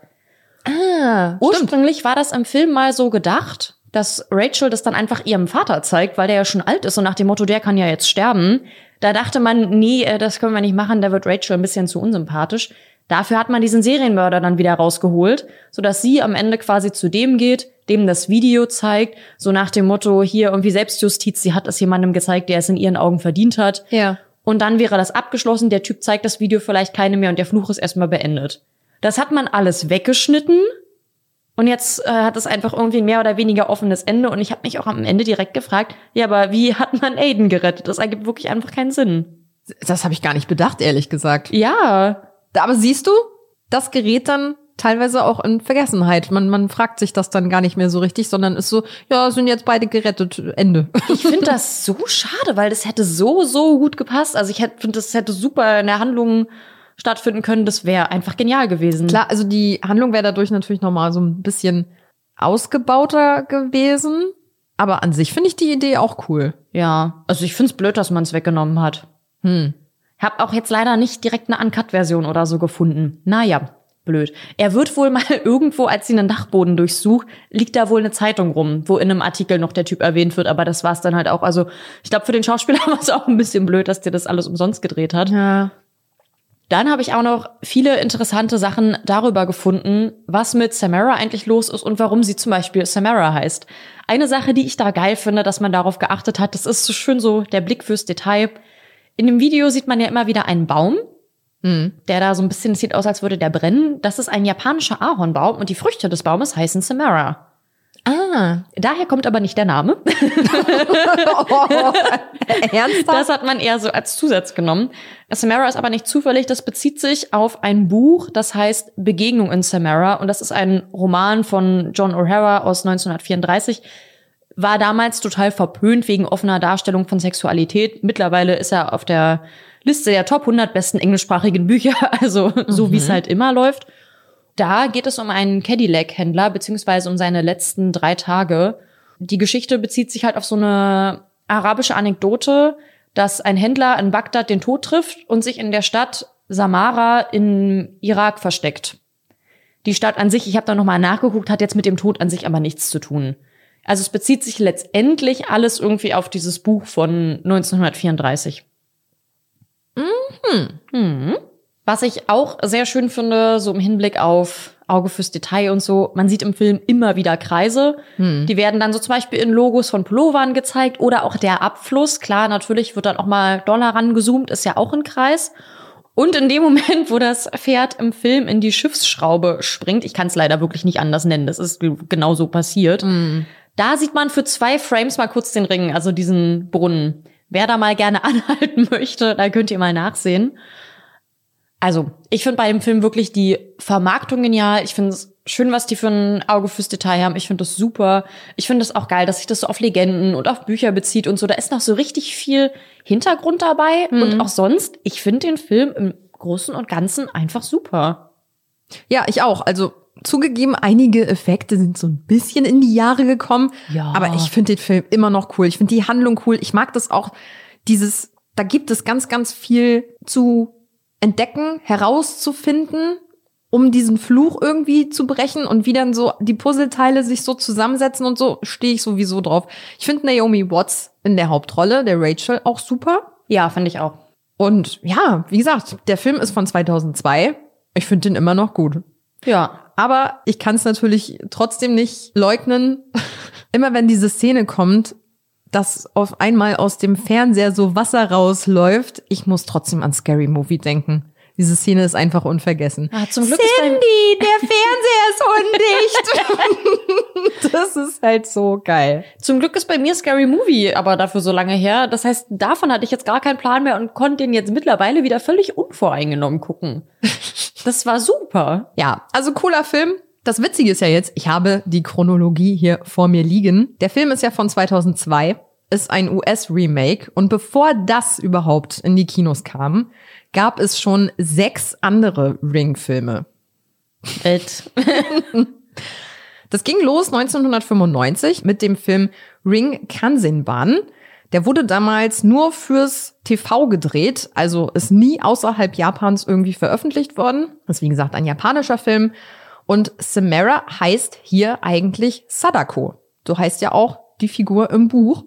Ah, Ursprünglich war das im Film mal so gedacht, dass Rachel das dann einfach ihrem Vater zeigt, weil der ja schon alt ist und nach dem Motto, der kann ja jetzt sterben. Da dachte man, nee, äh, das können wir nicht machen, da wird Rachel ein bisschen zu unsympathisch. Dafür hat man diesen Serienmörder dann wieder rausgeholt, sodass sie am Ende quasi zu dem geht, dem das Video zeigt, so nach dem Motto, hier irgendwie Selbstjustiz, sie hat es jemandem gezeigt, der es in ihren Augen verdient hat. Ja. Und dann wäre das abgeschlossen, der Typ zeigt das Video vielleicht keine mehr und der Fluch ist erstmal beendet. Das hat man alles weggeschnitten und jetzt äh, hat es einfach irgendwie ein mehr oder weniger offenes Ende und ich habe mich auch am Ende direkt gefragt, ja, aber wie hat man Aiden gerettet? Das ergibt wirklich einfach keinen Sinn. Das habe ich gar nicht bedacht, ehrlich gesagt. Ja, Aber siehst du, das gerät dann teilweise auch in Vergessenheit. Man, man fragt sich das dann gar nicht mehr so richtig, sondern ist so, ja, sind jetzt beide gerettet, Ende. <laughs> ich finde das so schade, weil das hätte so, so gut gepasst. Also ich finde, das hätte super in der Handlung stattfinden können. Das wäre einfach genial gewesen. Klar, also die Handlung wäre dadurch natürlich noch mal so ein bisschen ausgebauter gewesen. Aber an sich finde ich die Idee auch cool. Ja, also ich find's blöd, dass man es weggenommen hat. Hm. Hab auch jetzt leider nicht direkt eine Uncut-Version oder so gefunden. Naja, blöd. Er wird wohl mal <laughs> irgendwo, als sie einen Dachboden durchsucht, liegt da wohl eine Zeitung rum, wo in einem Artikel noch der Typ erwähnt wird, aber das war's dann halt auch. Also ich glaube, für den Schauspieler <laughs> war es auch ein bisschen blöd, dass der das alles umsonst gedreht hat. Ja. Dann habe ich auch noch viele interessante Sachen darüber gefunden, was mit Samara eigentlich los ist und warum sie zum Beispiel Samara heißt. Eine Sache, die ich da geil finde, dass man darauf geachtet hat, das ist so schön so der Blick fürs Detail. In dem Video sieht man ja immer wieder einen Baum, Mhm. der da so ein bisschen sieht aus, als würde der brennen. Das ist ein japanischer Ahornbaum und die Früchte des Baumes heißen Samara. Ah. Daher kommt aber nicht der Name. <laughs> <laughs> Ernsthaft? Das hat man eher so als Zusatz genommen. Samara ist aber nicht zufällig, das bezieht sich auf ein Buch, das heißt Begegnung in Samara und das ist ein Roman von John O'Hara aus 1934. War damals total verpönt wegen offener Darstellung von Sexualität. Mittlerweile ist er auf der Liste der Top 100 besten englischsprachigen Bücher, <laughs> also so wie es halt immer läuft. Da geht es um einen Cadillac-Händler, beziehungsweise um seine letzten drei Tage. Die Geschichte bezieht sich halt auf so eine arabische Anekdote, dass ein Händler in Bagdad den Tod trifft und sich in der Stadt Samara im Irak versteckt. Die Stadt an sich, ich habe da nochmal nachgeguckt, hat jetzt mit dem Tod an sich aber nichts zu tun. Also es bezieht sich letztendlich alles irgendwie auf dieses Buch von 1934. Mhm. Mhm. Was ich auch sehr schön finde, so im Hinblick auf Auge fürs Detail und so, man sieht im Film immer wieder Kreise. Die werden dann so zum Beispiel in Logos von Pullovern gezeigt oder auch der Abfluss. Klar, natürlich wird dann auch mal Dollar rangezoomt, ist ja auch ein Kreis. Und in dem Moment, wo das Pferd im Film in die Schiffsschraube springt, ich kann es leider wirklich nicht anders nennen, das ist genau so passiert. Da sieht man für zwei Frames mal kurz den Ring, also diesen Brunnen. Wer da mal gerne <laughs> anhalten möchte, da könnt ihr mal nachsehen. Also, ich finde bei dem Film wirklich die Vermarktung genial. Ich finde es schön, was die für ein Auge fürs Detail haben. Ich finde das super. Ich finde es auch geil, dass sich das so auf Legenden und auf Bücher bezieht und so. Da ist noch so richtig viel Hintergrund dabei. Und auch sonst, ich finde den Film im Großen und Ganzen einfach super. Ja, ich auch. Also zugegeben, einige Effekte sind so ein bisschen in die Jahre gekommen. Ja. Aber ich finde den Film immer noch cool. Ich finde die Handlung cool. Ich mag das auch, dieses, da gibt es ganz, ganz viel zu entdecken, herauszufinden, um diesen Fluch irgendwie zu brechen und wie dann so die Puzzleteile sich so zusammensetzen und so, stehe ich sowieso drauf. Ich finde Naomi Watts in der Hauptrolle, der Rachel, auch super. Ja, finde ich auch. Und ja, wie gesagt, der Film ist von 2002. Ich finde den immer noch gut. Ja. Aber ich kann es natürlich trotzdem nicht leugnen. <laughs> Immer wenn diese Szene kommt, dass auf einmal aus dem Fernseher so Wasser rausläuft, ich muss trotzdem an Scary Movie denken. Diese Szene ist einfach unvergessen. Ah, zum Glück Cindy, der Fernseher ist undicht. <laughs> das ist halt so geil. Zum Glück ist bei mir Scary Movie aber dafür so lange her. Das heißt, davon hatte ich jetzt gar keinen Plan mehr und konnte den jetzt mittlerweile wieder völlig unvoreingenommen gucken. Das war super. Ja, also cooler Film. Das Witzige ist ja jetzt, ich habe die Chronologie hier vor mir liegen. Der Film ist ja von 2002, ist ein US-Remake und bevor das überhaupt in die Kinos kam, gab es schon sechs andere Ring-Filme. Welt. Das ging los 1995 mit dem Film Ring Kansenban. Der wurde damals nur fürs TV gedreht, also ist nie außerhalb Japans irgendwie veröffentlicht worden. Das ist wie gesagt ein japanischer Film. Und Samara heißt hier eigentlich Sadako. So heißt ja auch die Figur im Buch.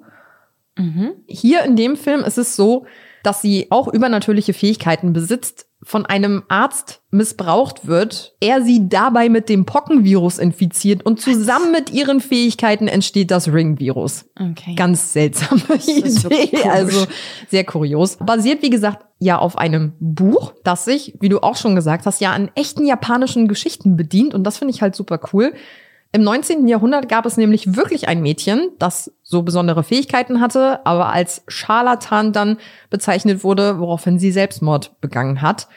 Hier in dem Film ist es so, dass sie auch übernatürliche Fähigkeiten besitzt, von einem Arzt missbraucht wird, er sie dabei mit dem Pockenvirus infiziert und zusammen mit ihren Fähigkeiten entsteht das Ring-Virus. Okay. Ganz seltsame Idee, also sehr kurios. Basiert, wie gesagt, ja auf einem Buch, das sich, wie du auch schon gesagt hast, ja an echten japanischen Geschichten bedient und das finde ich halt super cool. Im 19. Jahrhundert gab es nämlich wirklich ein Mädchen, das so besondere Fähigkeiten hatte, aber als Scharlatan dann bezeichnet wurde, woraufhin sie Selbstmord begangen hat.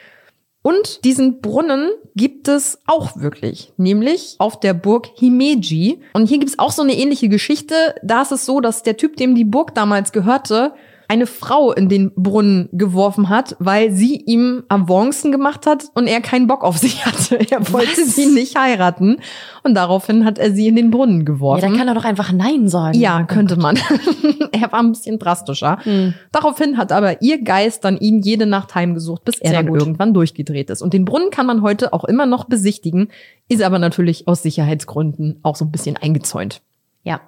Und diesen Brunnen gibt es auch wirklich, nämlich auf der Burg Himeji. Und hier gibt es auch so eine ähnliche Geschichte. Da ist es so, dass der Typ, dem die Burg damals gehörte, eine Frau in den Brunnen geworfen hat, weil sie ihm Avancen gemacht hat und er keinen Bock auf sie <laughs> hatte. Er wollte Was? sie nicht heiraten und daraufhin hat er sie in den Brunnen geworfen. Ja, dann kann er doch einfach Nein sagen. Ja, könnte man. <laughs> er war ein bisschen drastischer. Hm. Daraufhin hat aber ihr Geist dann ihn jede Nacht heimgesucht, bis er Sehr dann gut. irgendwann durchgedreht ist. Und den Brunnen kann man heute auch immer noch besichtigen, ist aber natürlich aus Sicherheitsgründen auch so ein bisschen eingezäunt. Ja.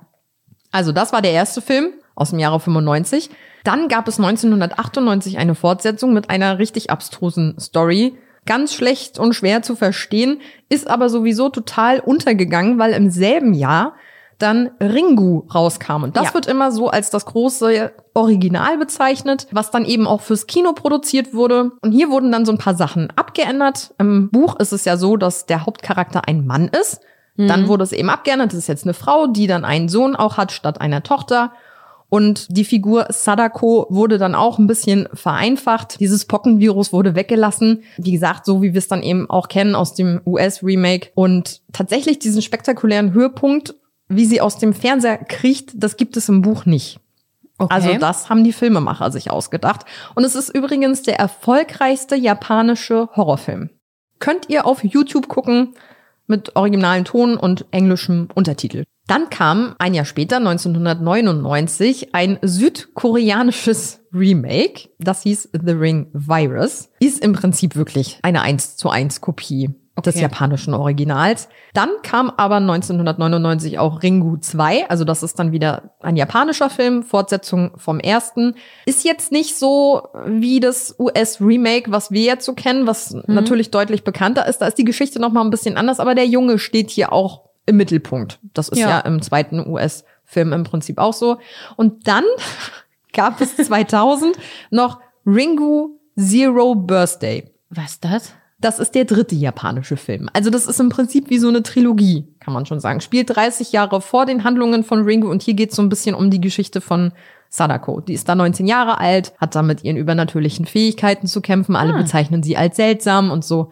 Also das war der erste Film aus dem Jahre 95. Dann gab es 1998 eine Fortsetzung mit einer richtig abstrusen Story. Ganz schlecht und schwer zu verstehen, ist aber sowieso total untergegangen, weil im selben Jahr dann Ringu rauskam. Und das Ja. wird immer so als das große Original bezeichnet, was dann eben auch fürs Kino produziert wurde. Und hier wurden dann so ein paar Sachen abgeändert. Im Buch ist es ja so, dass der Hauptcharakter ein Mann ist. Dann Mhm. wurde es eben abgeändert. Das ist jetzt eine Frau, die dann einen Sohn auch hat statt einer Tochter. Und die Figur Sadako wurde dann auch ein bisschen vereinfacht. Dieses Pockenvirus wurde weggelassen. Wie gesagt, so wie wir es dann eben auch kennen aus dem US-Remake. Und tatsächlich diesen spektakulären Höhepunkt, wie sie aus dem Fernseher kriecht, das gibt es im Buch nicht. Okay. Also das haben die Filmemacher sich ausgedacht. Und es ist übrigens der erfolgreichste japanische Horrorfilm. Könnt ihr auf YouTube gucken mit originalen Ton und englischem Untertitel. Dann kam ein Jahr später, 1999, ein südkoreanisches Remake. Das hieß The Ring Virus. Ist im Prinzip wirklich eine 1 zu 1 Kopie des Okay. japanischen Originals. Dann kam aber 1999 auch Ringu 2, also das ist dann wieder ein japanischer Film, Fortsetzung vom ersten. Ist jetzt nicht so wie das US-Remake, was wir jetzt so kennen, was natürlich deutlich bekannter ist. Da ist die Geschichte noch mal ein bisschen anders, aber der Junge steht hier auch im Mittelpunkt. Das ist ja, Ja. im zweiten US-Film im Prinzip auch so. Und dann <laughs> gab es 2000 noch Ringu Zero Birthday. Was ist das? Das ist der dritte japanische Film. Also das ist im Prinzip wie so eine Trilogie, kann man schon sagen. Spielt 30 Jahre vor den Handlungen von Ringo und hier geht es so ein bisschen um die Geschichte von Sadako. Die ist da 19 Jahre alt, hat da mit ihren übernatürlichen Fähigkeiten zu kämpfen. Alle Ah. bezeichnen sie als seltsam und so.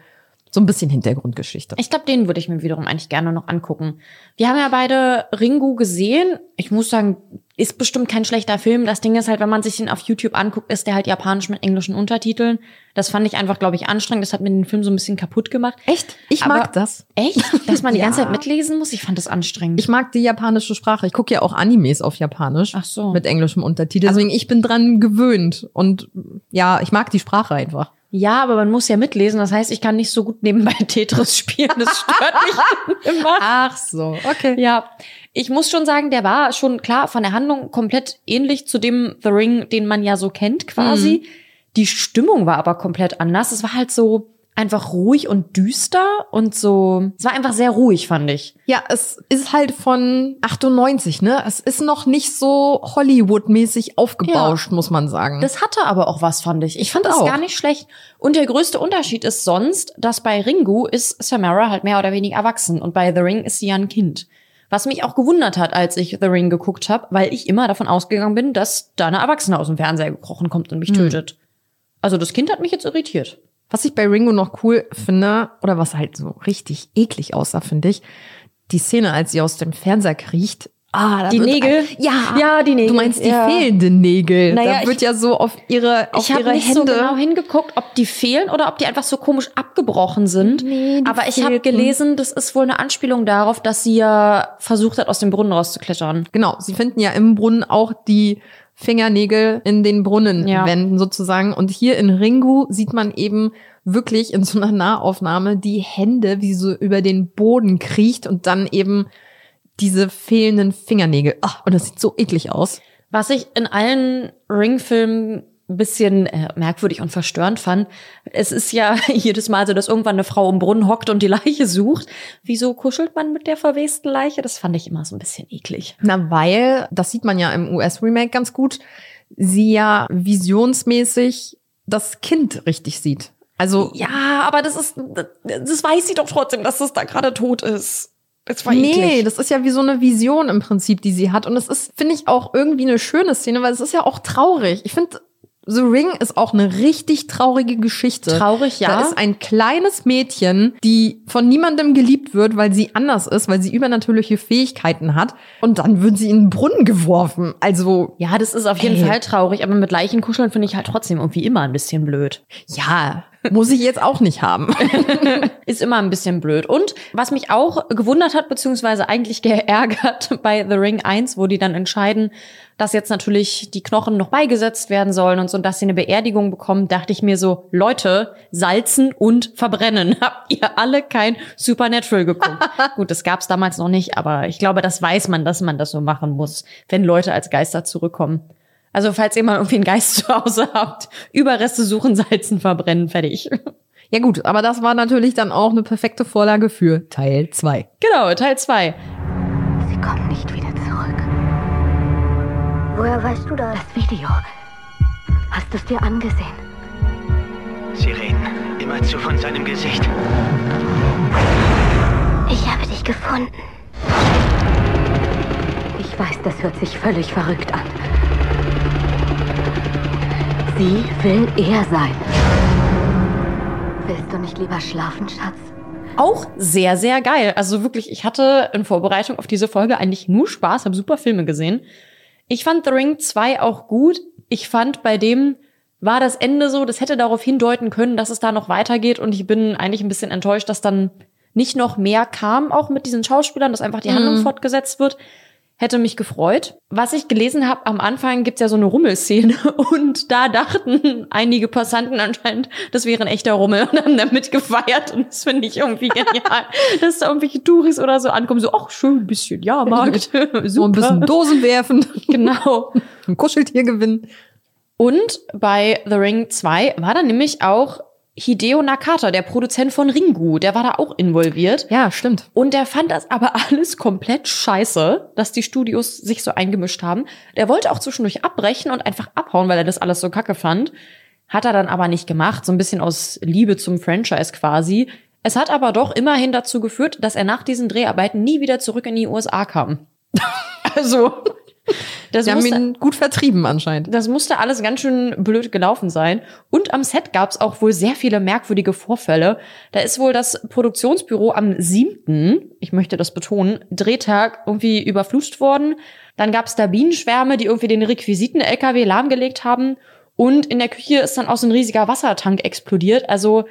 So ein bisschen Hintergrundgeschichte. Ich glaube, den würde ich mir wiederum eigentlich gerne noch angucken. Wir haben ja beide Ringu gesehen. Ich muss sagen, ist bestimmt kein schlechter Film. Das Ding ist halt, wenn man sich den auf YouTube anguckt, ist der halt japanisch mit englischen Untertiteln. Das fand ich einfach, glaube ich, anstrengend. Das hat mir den Film so ein bisschen kaputt gemacht. Echt? Ich Aber- mag das. Echt? Dass man die Ja. <laughs> ganze Zeit mitlesen muss? Ich fand das anstrengend. Ich mag die japanische Sprache. Ich gucke ja auch Animes auf Japanisch. Ach so. Mit englischem Untertitel. Deswegen, ich bin dran gewöhnt. Und ja, ich mag die Sprache einfach. Ja, aber man muss ja mitlesen. Das heißt, ich kann nicht so gut nebenbei <laughs> Tetris spielen. Das stört mich <laughs> immer. Ach so, okay. Ja, ich muss schon sagen, der war schon klar von der Handlung komplett ähnlich zu dem The Ring, den man ja so kennt quasi. Mhm. Die Stimmung war aber komplett anders. Es war halt so einfach ruhig und düster und so. Es war einfach sehr ruhig, fand ich. Ja, es ist halt von 98, ne? Es ist noch nicht so Hollywood-mäßig aufgebauscht, muss man sagen. Das hatte aber auch was, fand ich. Ich fand das auch. gar nicht schlecht. Und der größte Unterschied ist sonst, dass bei Ringu ist Samara halt mehr oder weniger erwachsen und bei The Ring ist sie ja ein Kind. Was mich auch gewundert hat, als ich The Ring geguckt habe, weil ich immer davon ausgegangen bin, dass da eine Erwachsene aus dem Fernseher gekrochen kommt und mich Hm. tötet. Also das Kind hat mich jetzt irritiert. Was ich bei Ringo noch cool finde, oder was halt so richtig eklig aussah, finde ich, die Szene, als sie aus dem Fernseher kriecht. Ah, Die Nägel? Ein, ja, Ja, die Nägel, Du meinst die ja. fehlenden Nägel. Naja, da wird ich- ja so auf ihre, auf ich habe ihre nicht Hände. so genau hingeguckt, ob die fehlen oder ob die einfach so komisch abgebrochen sind. Nee, Aber ich habe gelesen, das ist wohl eine Anspielung darauf, dass sie ja versucht hat, aus dem Brunnen rauszuklettern. Genau, sie finden ja im Brunnen auch die Fingernägel in den Brunnenwänden Ja. sozusagen. Und hier in Ringu sieht man eben wirklich in so einer Nahaufnahme die Hände, wie so über den Boden kriecht und dann eben diese fehlenden Fingernägel. Ach, und das sieht so eklig aus. Was ich in allen Ring-Filmen bisschen äh, merkwürdig und verstörend fand, es ist ja <laughs> jedes Mal so, dass irgendwann eine Frau im Brunnen hockt und die Leiche sucht. Wieso kuschelt man mit der verwesten Leiche? Das fand ich immer so ein bisschen eklig. Na, weil, das sieht man ja im US-Remake ganz gut, sie ja visionsmäßig das Kind richtig sieht. Also Ja, aber das ist, das weiß sie doch trotzdem, dass das da gerade tot ist. Das war nee, eklig. das ist ja wie so eine Vision im Prinzip, die sie hat. Und es ist, finde ich, auch irgendwie eine schöne Szene, weil es ist ja auch traurig. Ich finde, The Ring ist auch eine richtig traurige Geschichte. Traurig, ja. Da ist ein kleines Mädchen, die von niemandem geliebt wird, weil sie anders ist, weil sie übernatürliche Fähigkeiten hat. Und dann wird sie in den Brunnen geworfen. Also. Ja, das ist auf jeden Ey. Fall traurig, aber mit Leichen kuscheln finde ich halt trotzdem irgendwie immer ein bisschen blöd. Ja, muss ich jetzt auch nicht haben. <laughs> Ist immer ein bisschen blöd. Und was mich auch gewundert hat, beziehungsweise eigentlich geärgert <laughs> bei The Ring 1, wo die dann entscheiden, dass jetzt natürlich die Knochen noch beigesetzt werden sollen und so, und dass sie eine Beerdigung bekommen, dachte ich mir so, Leute, salzen und verbrennen. <laughs> Habt ihr alle kein Supernatural geguckt? Gut, das gab's damals noch nicht, aber ich glaube, das weiß man, dass man das so machen muss, wenn Leute als Geister zurückkommen. Also falls ihr mal irgendwie einen Geist <laughs> zu Hause habt, Überreste suchen, salzen, verbrennen, fertig. <laughs> Ja gut, aber das war natürlich dann auch eine perfekte Vorlage für Teil 2. Genau, Teil 2. Sie kommt nicht wieder zurück. Woher weißt du das? Das Video. Hast du es dir angesehen? Sie reden immerzu von seinem Gesicht. Ich habe dich gefunden. Ich weiß, das hört sich völlig verrückt an. Sie will er sein. Willst du nicht lieber schlafen, Schatz? Auch sehr, sehr geil. Also wirklich, ich hatte in Vorbereitung auf diese Folge eigentlich nur Spaß, habe super Filme gesehen. Ich fand The Ring 2 auch gut. Ich fand, bei dem war das Ende so, das hätte darauf hindeuten können, dass es da noch weitergeht. Und ich bin eigentlich ein bisschen enttäuscht, dass dann nicht noch mehr kam, auch mit diesen Schauspielern, dass einfach die Handlung fortgesetzt wird. Hätte mich gefreut. Was ich gelesen habe, am Anfang gibt's ja so eine Rummelszene <laughs> und da dachten einige Passanten anscheinend, das wäre ein echter Rummel und haben damit gefeiert und das finde ich irgendwie genial, <laughs> dass da irgendwelche Touris oder so ankommen, so, ach, schön, ein bisschen Jahrmarkt, So ein <laughs> bisschen Dosen werfen, Genau. ein Kuscheltier gewinnen. Und bei The Ring 2 war da nämlich auch Hideo Nakata, der Produzent von Ringu, der war da auch involviert. Ja, stimmt. Und der fand das aber <laughs> alles komplett scheiße, dass die Studios sich so eingemischt haben. Der wollte auch zwischendurch abbrechen und einfach abhauen, weil er das alles so kacke fand. Hat er dann aber nicht gemacht, so ein bisschen aus Liebe zum Franchise quasi. Es hat aber doch immerhin dazu geführt, dass er nach diesen Dreharbeiten nie wieder zurück in die USA kam. <laughs> also, das haben ihn gut vertrieben anscheinend. das musste alles ganz schön blöd gelaufen sein. Und am Set gab es auch wohl sehr viele merkwürdige Vorfälle. Da ist wohl das Produktionsbüro am siebten, ich möchte das betonen, Drehtag irgendwie überflutet worden. Dann gab es da Bienenschwärme, die irgendwie den Requisiten-LKW lahmgelegt haben. Und in der Küche ist dann auch so ein riesiger Wassertank explodiert. Also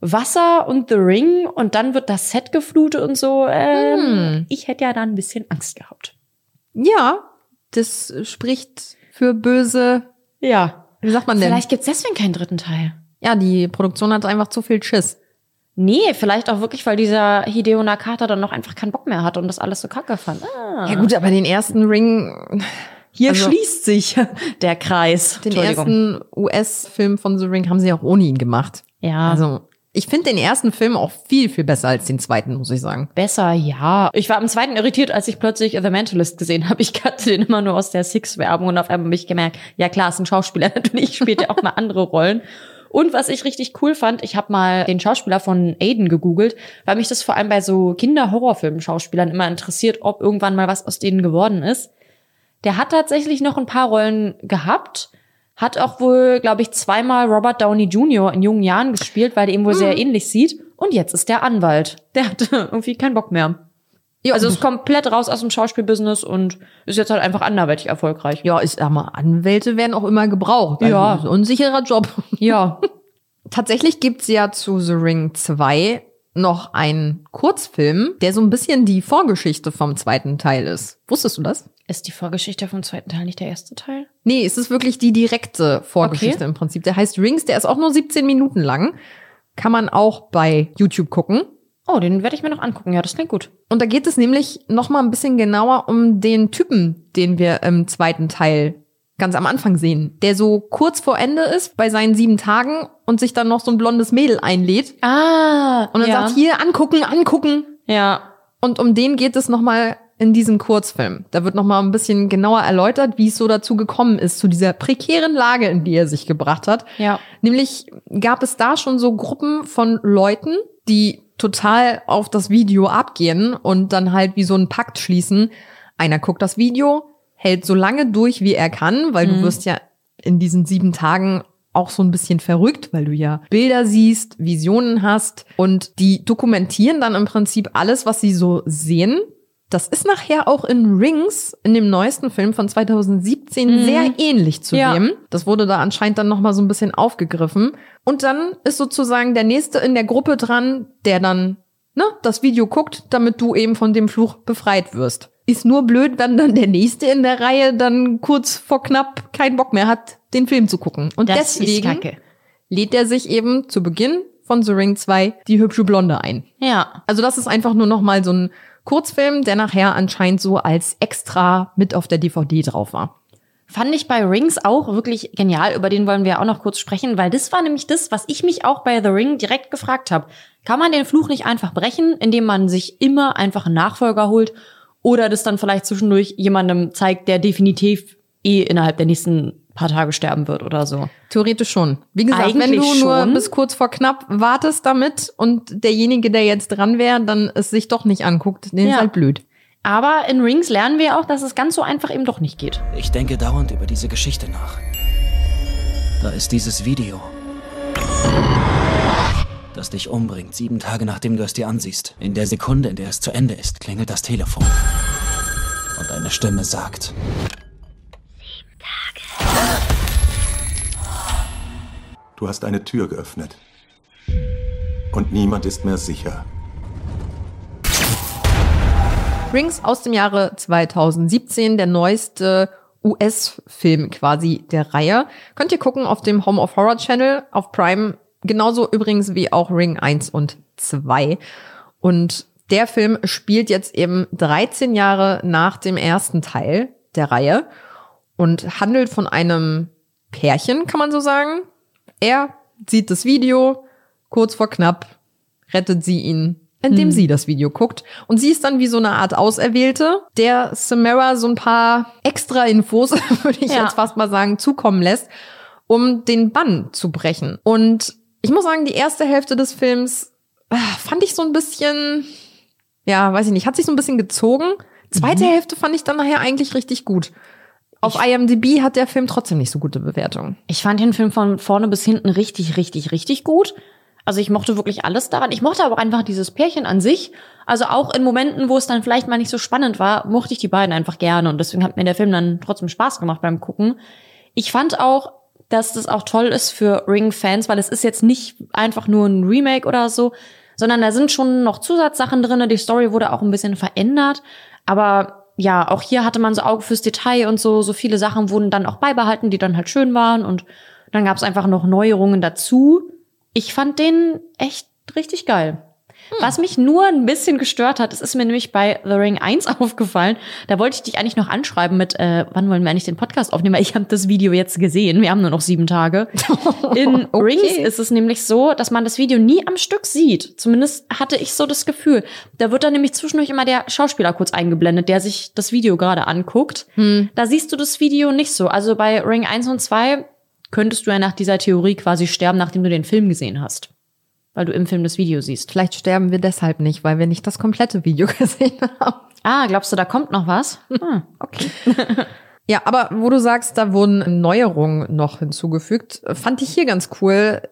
Wasser und The Ring und dann wird das Set geflutet und so. Ähm, Ich hätte ja da ein bisschen Angst gehabt. Ja, das spricht für böse, Ja. wie sagt man denn? Vielleicht gibt's deswegen keinen dritten Teil. Ja, die Produktion hat einfach zu viel Schiss. Nee, vielleicht auch wirklich, weil dieser Hideo Nakata dann noch einfach keinen Bock mehr hat und das alles so kacke fand. Ah. Ja gut, aber den ersten Ring, Hier also- schließt sich <laughs> der Kreis. den ersten US-Film von The Ring haben sie auch ohne ihn gemacht. Ja. Also ich finde den ersten Film auch viel, viel besser als den zweiten, muss ich sagen. Besser, ja. Ich war am zweiten irritiert, als ich plötzlich The Mentalist gesehen habe. Ich kannte den immer nur aus der Six-Werbung und auf einmal habe ich gemerkt, ja klar, ist ein Schauspieler. <laughs> Natürlich spielt er auch mal andere Rollen. Und was ich richtig cool fand, ich habe mal den Schauspieler von Aiden gegoogelt, weil mich das vor allem bei so Kinder-Horrorfilm-Schauspielern immer interessiert, ob irgendwann mal was aus denen geworden ist. Der hat tatsächlich noch ein paar Rollen gehabt, hat auch wohl, glaube ich, zweimal Robert Downey Jr. in jungen Jahren gespielt, weil der ihm wohl sehr ähnlich sieht. Und jetzt ist der Anwalt. Der hat <laughs> irgendwie keinen Bock mehr. Ja, Also ist komplett raus aus dem Schauspielbusiness und ist jetzt halt einfach anderweitig erfolgreich. ja, ich sag mal, Anwälte werden auch immer gebraucht. Also Ja. so ein sicherer Job. <laughs> Ja. Tatsächlich gibt's ja zu The Ring 2 noch einen Kurzfilm, der so ein bisschen die Vorgeschichte vom zweiten Teil ist. Wusstest du das? Ist die Vorgeschichte vom zweiten Teil nicht der erste Teil? Nee, es ist wirklich die direkte Vorgeschichte Okay. im Prinzip. Der heißt Rings, der ist auch nur 17 Minuten lang. Kann man auch bei YouTube gucken. Oh, den werde ich mir noch angucken. Ja, das klingt gut. Und da geht es nämlich noch mal ein bisschen genauer um den Typen, den wir im zweiten Teil ganz am Anfang sehen, der so kurz vor Ende ist bei seinen sieben Tagen und sich dann noch so ein blondes Mädel einlädt Ah. und dann ja. sagt, hier angucken, angucken. Ja. Und um den geht es noch mal in diesem Kurzfilm. Da wird noch mal ein bisschen genauer erläutert, wie es so dazu gekommen ist, zu dieser prekären Lage, in die er sich gebracht hat. Ja. Nämlich gab es da schon so Gruppen von Leuten, die total auf das Video abgehen und dann halt wie so einen Pakt schließen. Einer guckt das Video, hält so lange durch, wie er kann, weil du wirst ja in diesen sieben Tagen auch so ein bisschen verrückt, weil du ja Bilder siehst, Visionen hast und die dokumentieren dann im Prinzip alles, was sie so sehen. Das ist nachher auch in Rings, in dem neuesten Film von 2017, Mhm. sehr ähnlich zu Ja. dem. Das wurde da anscheinend dann nochmal so ein bisschen aufgegriffen. Und dann ist sozusagen der Nächste in der Gruppe dran, der dann ne, das Video guckt, damit du eben von dem Fluch befreit wirst. Ist nur blöd, wenn dann der Nächste in der Reihe dann kurz vor knapp keinen Bock mehr hat, den Film zu gucken. Und Das deswegen lädt er sich eben zu Beginn von The Ring 2 die hübsche Blonde ein. Ja. Also das ist einfach nur noch mal so ein Kurzfilm, der nachher anscheinend so als extra mit auf der DVD drauf war. Fand ich bei Rings auch wirklich genial. Über den wollen wir auch noch kurz sprechen, weil das war nämlich das, was ich mich auch bei The Ring direkt gefragt habe. Kann man den Fluch nicht einfach brechen, indem man sich immer einfach einen Nachfolger holt oder das dann vielleicht zwischendurch jemandem zeigt, der definitiv eh innerhalb der nächsten paar Tage sterben wird oder so? Theoretisch schon. Wie gesagt, wenn Eigentlich du nur schon. bis kurz vor knapp wartest damit und derjenige, der jetzt dran wäre, dann es sich doch nicht anguckt, den ist Ja. halt blöd. Aber in Rings lernen wir auch, dass es ganz so einfach eben doch nicht geht. Ich denke dauernd über diese Geschichte nach. Da ist dieses Video, das dich umbringt, sieben Tage nachdem du es dir ansiehst. In der Sekunde, in der es zu Ende ist, klingelt das Telefon. Und eine Stimme sagt, Du hast eine Tür geöffnet. Und niemand ist mehr sicher. Rings aus dem Jahre 2017, der neueste US-Film quasi der Reihe. Könnt ihr gucken auf dem Home of Horror Channel auf Prime. Genauso übrigens wie auch Ring 1 und 2. Und der Film spielt jetzt eben 13 Jahre nach dem ersten Teil der Reihe und handelt von einem Pärchen, kann man so sagen. Er sieht das Video, kurz vor knapp rettet sie ihn, indem Hm. sie das Video guckt. Und sie ist dann wie so eine Art Auserwählte, der Samara so ein paar extra Infos, <laughs> würde ich Ja. jetzt fast mal sagen, zukommen lässt, um den Bann zu brechen. Und ich muss sagen, die erste Hälfte des Films ah, fand ich so ein bisschen, ja, weiß ich nicht, hat sich so ein bisschen gezogen. Zweite Mhm. Hälfte fand ich dann nachher eigentlich richtig gut. Auf IMDb hat der Film trotzdem nicht so gute Bewertungen. Ich fand den Film von vorne bis hinten richtig, richtig, richtig gut. Also ich mochte wirklich alles daran. Ich mochte aber auch einfach dieses Pärchen an sich. Also auch in Momenten, wo es dann vielleicht mal nicht so spannend war, mochte ich die beiden einfach gerne. Und deswegen hat mir der Film dann trotzdem Spaß gemacht beim Gucken. Ich fand auch, dass das auch toll ist für Ring-Fans, weil es ist jetzt nicht einfach nur ein Remake oder so, sondern da sind schon noch Zusatzsachen drinne. Die Story wurde auch ein bisschen verändert. Aber ja, auch hier hatte man so Auge fürs Detail und so, so viele Sachen wurden dann auch beibehalten, die dann halt schön waren. Und dann gab es einfach noch Neuerungen dazu. Ich fand den echt richtig geil. Was mich nur ein bisschen gestört hat, das ist mir nämlich bei The Ring 1 <laughs> aufgefallen. Da wollte ich dich eigentlich noch anschreiben mit, äh, wann wollen wir eigentlich den Podcast aufnehmen? Weil ich habe das Video jetzt gesehen. Wir haben nur noch sieben Tage. <laughs> In Rings ist es nämlich so, dass man das Video nie am Stück sieht. Zumindest hatte ich so das Gefühl. Da wird dann nämlich zwischendurch immer der Schauspieler kurz eingeblendet, der sich das Video gerade anguckt. Da siehst du das Video nicht so. Also bei Ring 1 und 2 könntest du ja nach dieser Theorie quasi sterben, nachdem du den Film gesehen hast. Weil du im Film das Video siehst. Vielleicht sterben wir deshalb nicht, weil wir nicht das komplette Video <laughs> gesehen haben. Ah, glaubst du, da kommt noch was? Hm, okay. <laughs> Ja, aber wo du sagst, da wurden Neuerungen noch hinzugefügt, fand ich hier ganz cool,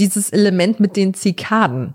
dieses Element mit den Zikaden.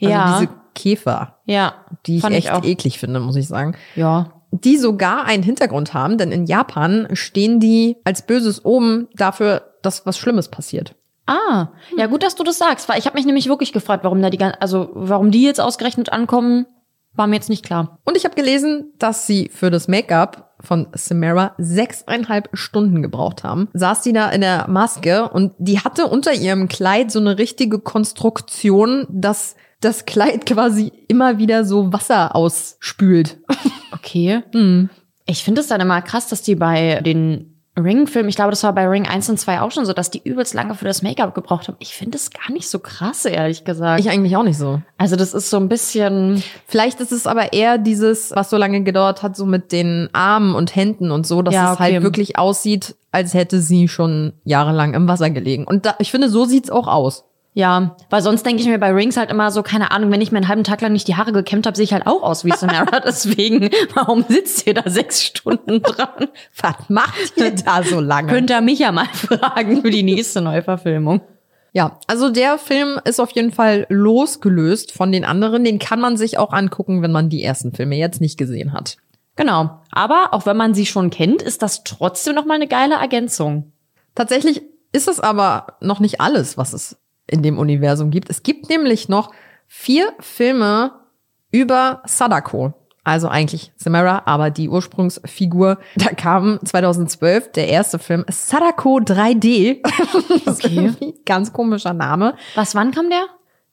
Also Ja. diese Käfer. Ja, Die ich ich echt auch. eklig finde, muss ich sagen. Ja. Die sogar einen Hintergrund haben, denn in Japan stehen die als böses Omen dafür, dass was Schlimmes passiert. Ah, ja gut, dass du das sagst, weil ich habe mich nämlich wirklich gefragt, warum da die also warum die jetzt ausgerechnet ankommen, war mir jetzt nicht klar. Und ich habe gelesen, dass sie für das Make-up von Samara sechseinhalb Stunden gebraucht haben. Saß die da in der Maske und die hatte unter ihrem Kleid so eine richtige Konstruktion, dass das Kleid quasi immer wieder so Wasser ausspült. <laughs> Okay. Ich finde es dann immer krass, dass die bei den Ring-Filmen, ich glaube, das war bei Ring 1 und 2 auch schon so, dass die übelst lange für das Make-up gebraucht haben. Ich finde es gar nicht so krass, ehrlich gesagt. Ich eigentlich auch nicht so. also das ist so ein bisschen, Vielleicht ist es aber eher dieses, was so lange gedauert hat, so mit den Armen und Händen und so, dass Ja, es halt wirklich aussieht, als hätte sie schon jahrelang im Wasser gelegen. Und da, ich finde, so sieht's auch aus. Ja, weil sonst denke ich mir bei Rings halt immer so, keine Ahnung, wenn ich mir einen halben Tag lang nicht die Haare gekämmt habe, sehe ich halt auch aus wie Samara. <laughs> Deswegen, warum sitzt ihr da sechs Stunden dran? Was macht ihr da so lange? Könnt ihr mich ja mal <laughs> fragen für die nächste Neuverfilmung. Ja, also der Film ist auf jeden Fall losgelöst von den anderen. Den kann man sich auch angucken, wenn man die ersten Filme jetzt nicht gesehen hat. Genau. Aber auch wenn man sie schon kennt, ist das trotzdem noch mal eine geile Ergänzung. Tatsächlich ist es aber noch nicht alles, was es in dem Universum gibt. Es gibt nämlich noch vier Filme über Sadako. Also eigentlich Samara, aber die Ursprungsfigur. <laughs> Da kam 2012 der erste Film Sadako 3D. <laughs> Okay. Ganz komischer Name. Was, wann kam der?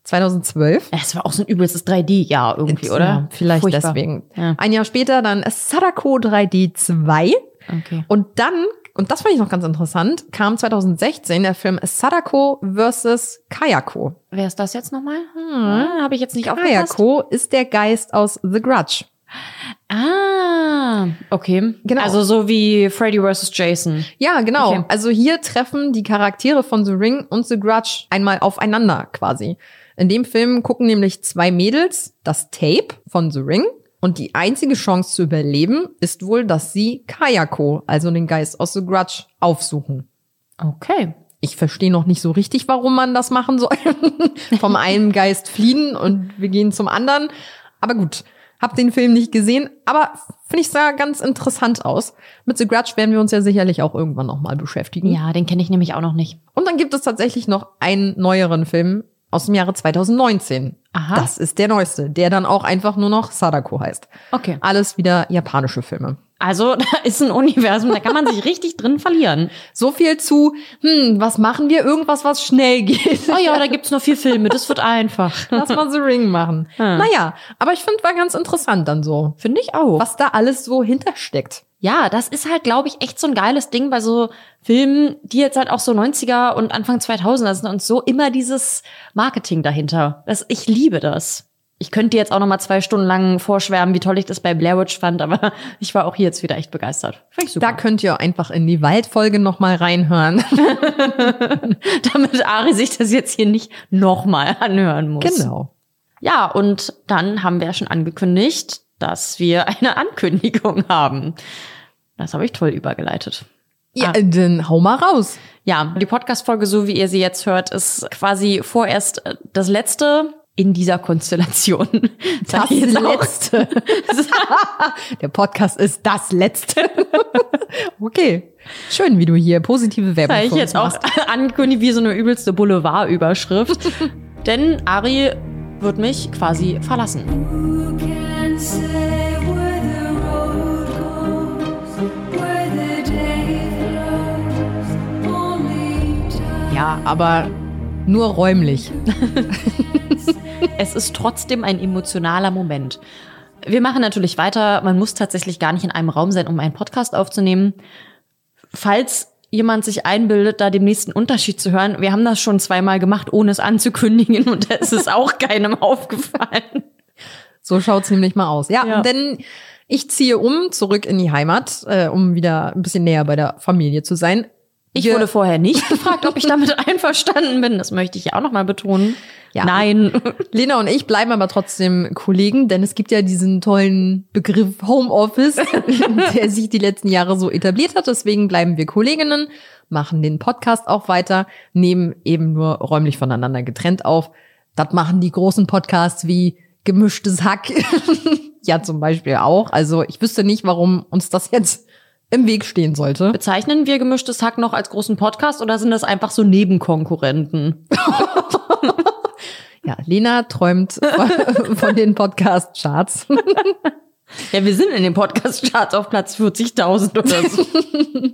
2012. Es war auch so ein übelstes 3D-Jahr irgendwie, oder? Ja, vielleicht Furchtbar. deswegen. Ja. Ein Jahr später dann Sadako 3D 2. Okay. Und dann, und das fand ich noch ganz interessant, kam 2016 der Film Sadako vs. Kayako. Wer ist das jetzt nochmal? Hm, Habe ich jetzt nicht aufgepasst. Kayako ist der Geist aus The Grudge. Ah, okay. Genau. Also so wie Freddy vs. Jason. Ja, genau. Okay. Also hier treffen die Charaktere von The Ring und The Grudge einmal aufeinander quasi. In dem Film gucken nämlich zwei Mädels das Tape von The Ring und die einzige Chance zu überleben ist wohl, dass sie Kayako, also den Geist aus The Grudge, aufsuchen. Okay. Ich verstehe noch nicht so richtig, warum man das machen soll. <laughs> Vom einen Geist fliehen und wir gehen zum anderen. Aber gut, hab den Film nicht gesehen, aber finde ich sah ganz interessant aus. Mit The Grudge werden wir uns ja sicherlich auch irgendwann noch mal beschäftigen. Ja, den kenne ich nämlich auch noch nicht. Und dann gibt es tatsächlich noch einen neueren Film aus dem Jahre 2019. Aha. Das ist der neueste, der dann auch einfach nur noch Sadako heißt. Okay. Alles wieder japanische Filme. Also <laughs> da ist ein Universum, da kann man sich richtig drin verlieren. So viel zu, hm, was machen wir? Irgendwas, was schnell geht. Oh ja, da <laughs> gibt's nur vier Filme, das wird einfach. Lass mal The Ring machen. Hm. Naja, aber ich finde, war ganz interessant dann so. Finde ich auch. Was da alles so hintersteckt. Ja, das ist halt, glaube ich, echt so ein geiles Ding bei so Filmen, die jetzt halt auch so 90er und Anfang 2000er sind und so immer dieses Marketing dahinter. Das, ich liebe das. Ich könnte jetzt auch noch mal zwei Stunden lang vorschwärmen, wie toll ich das bei Blair Witch fand, aber <laughs> ich war auch hier jetzt wieder echt begeistert. Fand ich super. Da könnt ihr einfach in die Waldfolge noch mal reinhören. <laughs> Damit Ari sich das jetzt hier nicht noch mal anhören muss. Genau. Ja, und dann haben wir ja schon angekündigt, dass wir eine <laughs> Ankündigung haben. Das habe ich toll übergeleitet. Ja, dann hau mal raus. Ja, die Podcast-Folge, so wie ihr sie jetzt hört, ist quasi vorerst äh, das letzte in dieser Konstellation. <laughs> Das letzte. <laughs> Der Podcast ist das letzte. okay. Schön, wie du hier positive Werbung Das ich jetzt auch machst. angekündigt wie so eine übelste Boulevardüberschrift. Denn Ari wird mich quasi verlassen. Ja, aber nur räumlich. <laughs> Es ist trotzdem ein emotionaler Moment. Wir machen natürlich weiter. Man muss tatsächlich gar nicht in einem Raum sein, um einen Podcast aufzunehmen. Falls jemand sich einbildet, da dem nächsten Unterschied zu hören, wir haben das schon zweimal gemacht, ohne es anzukündigen und da ist es auch <laughs> keinem aufgefallen. So schaut's nämlich mal aus. Ja, Ja. denn ich ziehe um, zurück in die Heimat, äh, um wieder ein bisschen näher bei der Familie zu sein. Ich wurde vorher nicht gefragt, ob ich damit <laughs> einverstanden bin. Das möchte ich ja auch noch mal betonen. Ja. Nein. <laughs> Lena und ich bleiben aber trotzdem Kollegen, denn es gibt ja diesen tollen Begriff Homeoffice, <laughs> der sich die letzten Jahre so etabliert hat. Deswegen bleiben wir Kolleginnen, machen den Podcast auch weiter, nehmen eben nur räumlich voneinander getrennt auf. Das machen die großen Podcasts wie Gemischtes Hack ja zum Beispiel auch. Also ich wüsste nicht, warum uns das jetzt im Weg stehen sollte. Bezeichnen wir gemischtes Hack noch als großen Podcast oder sind das einfach so Nebenkonkurrenten? <laughs> Ja, Lena träumt von, <laughs> von den Podcast-Charts. Ja, wir sind in den Podcast-Charts auf Platz 40.000 oder so. <laughs>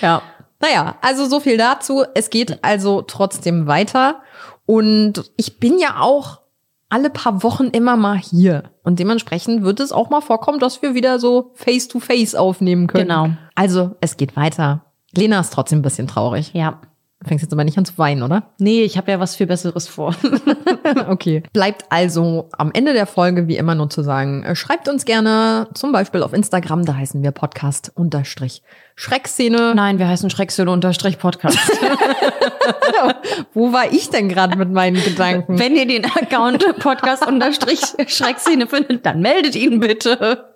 ja. Naja, also so viel dazu. Es geht also trotzdem weiter. Und ich bin ja auch alle paar Wochen immer mal hier. Und dementsprechend wird es auch mal vorkommen, dass wir wieder so face-to-face aufnehmen können. Genau. Also es geht weiter. Lena ist trotzdem ein bisschen traurig. Ja. Du fängst jetzt aber nicht an zu weinen, oder? Nee, ich habe ja was viel Besseres vor. <laughs> okay. Bleibt also am Ende der Folge wie immer nur zu sagen, äh, schreibt uns gerne zum Beispiel auf Instagram, da heißen wir Podcast unterstrich Schreckszene. Nein, wir heißen Schreckszene unterstrich Podcast. <laughs> Wo war ich denn gerade mit meinen Gedanken? Wenn ihr den Account <laughs> Podcast unterstrich Schreckszene findet, dann meldet ihn bitte.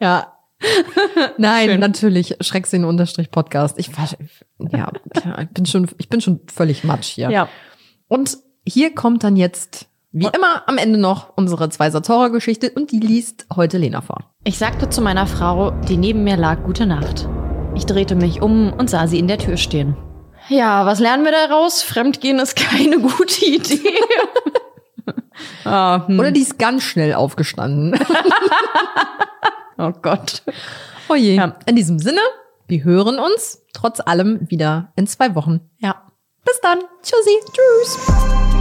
ja, <laughs> Nein, Schön. natürlich Schreckszene unterstrich Podcast. Ich war, ja, ich bin schon, ich bin schon völlig matsch hier. Ja. Und hier kommt dann jetzt, wie immer, am Ende noch unsere Zwei-Satz-Horror-Geschichte und die liest heute Lena vor. Ich sagte zu meiner Frau, die neben mir lag, gute Nacht. Ich drehte mich um und sah sie in der Tür stehen. Ja, was lernen wir daraus? Fremdgehen ist keine gute Idee. <laughs> ah, hm. Oder die ist ganz schnell aufgestanden. <laughs> Oh Gott. Oh je. Ja. In diesem Sinne, wir hören uns trotz allem wieder in zwei Wochen. Ja. Bis dann. Tschüssi. Tschüss.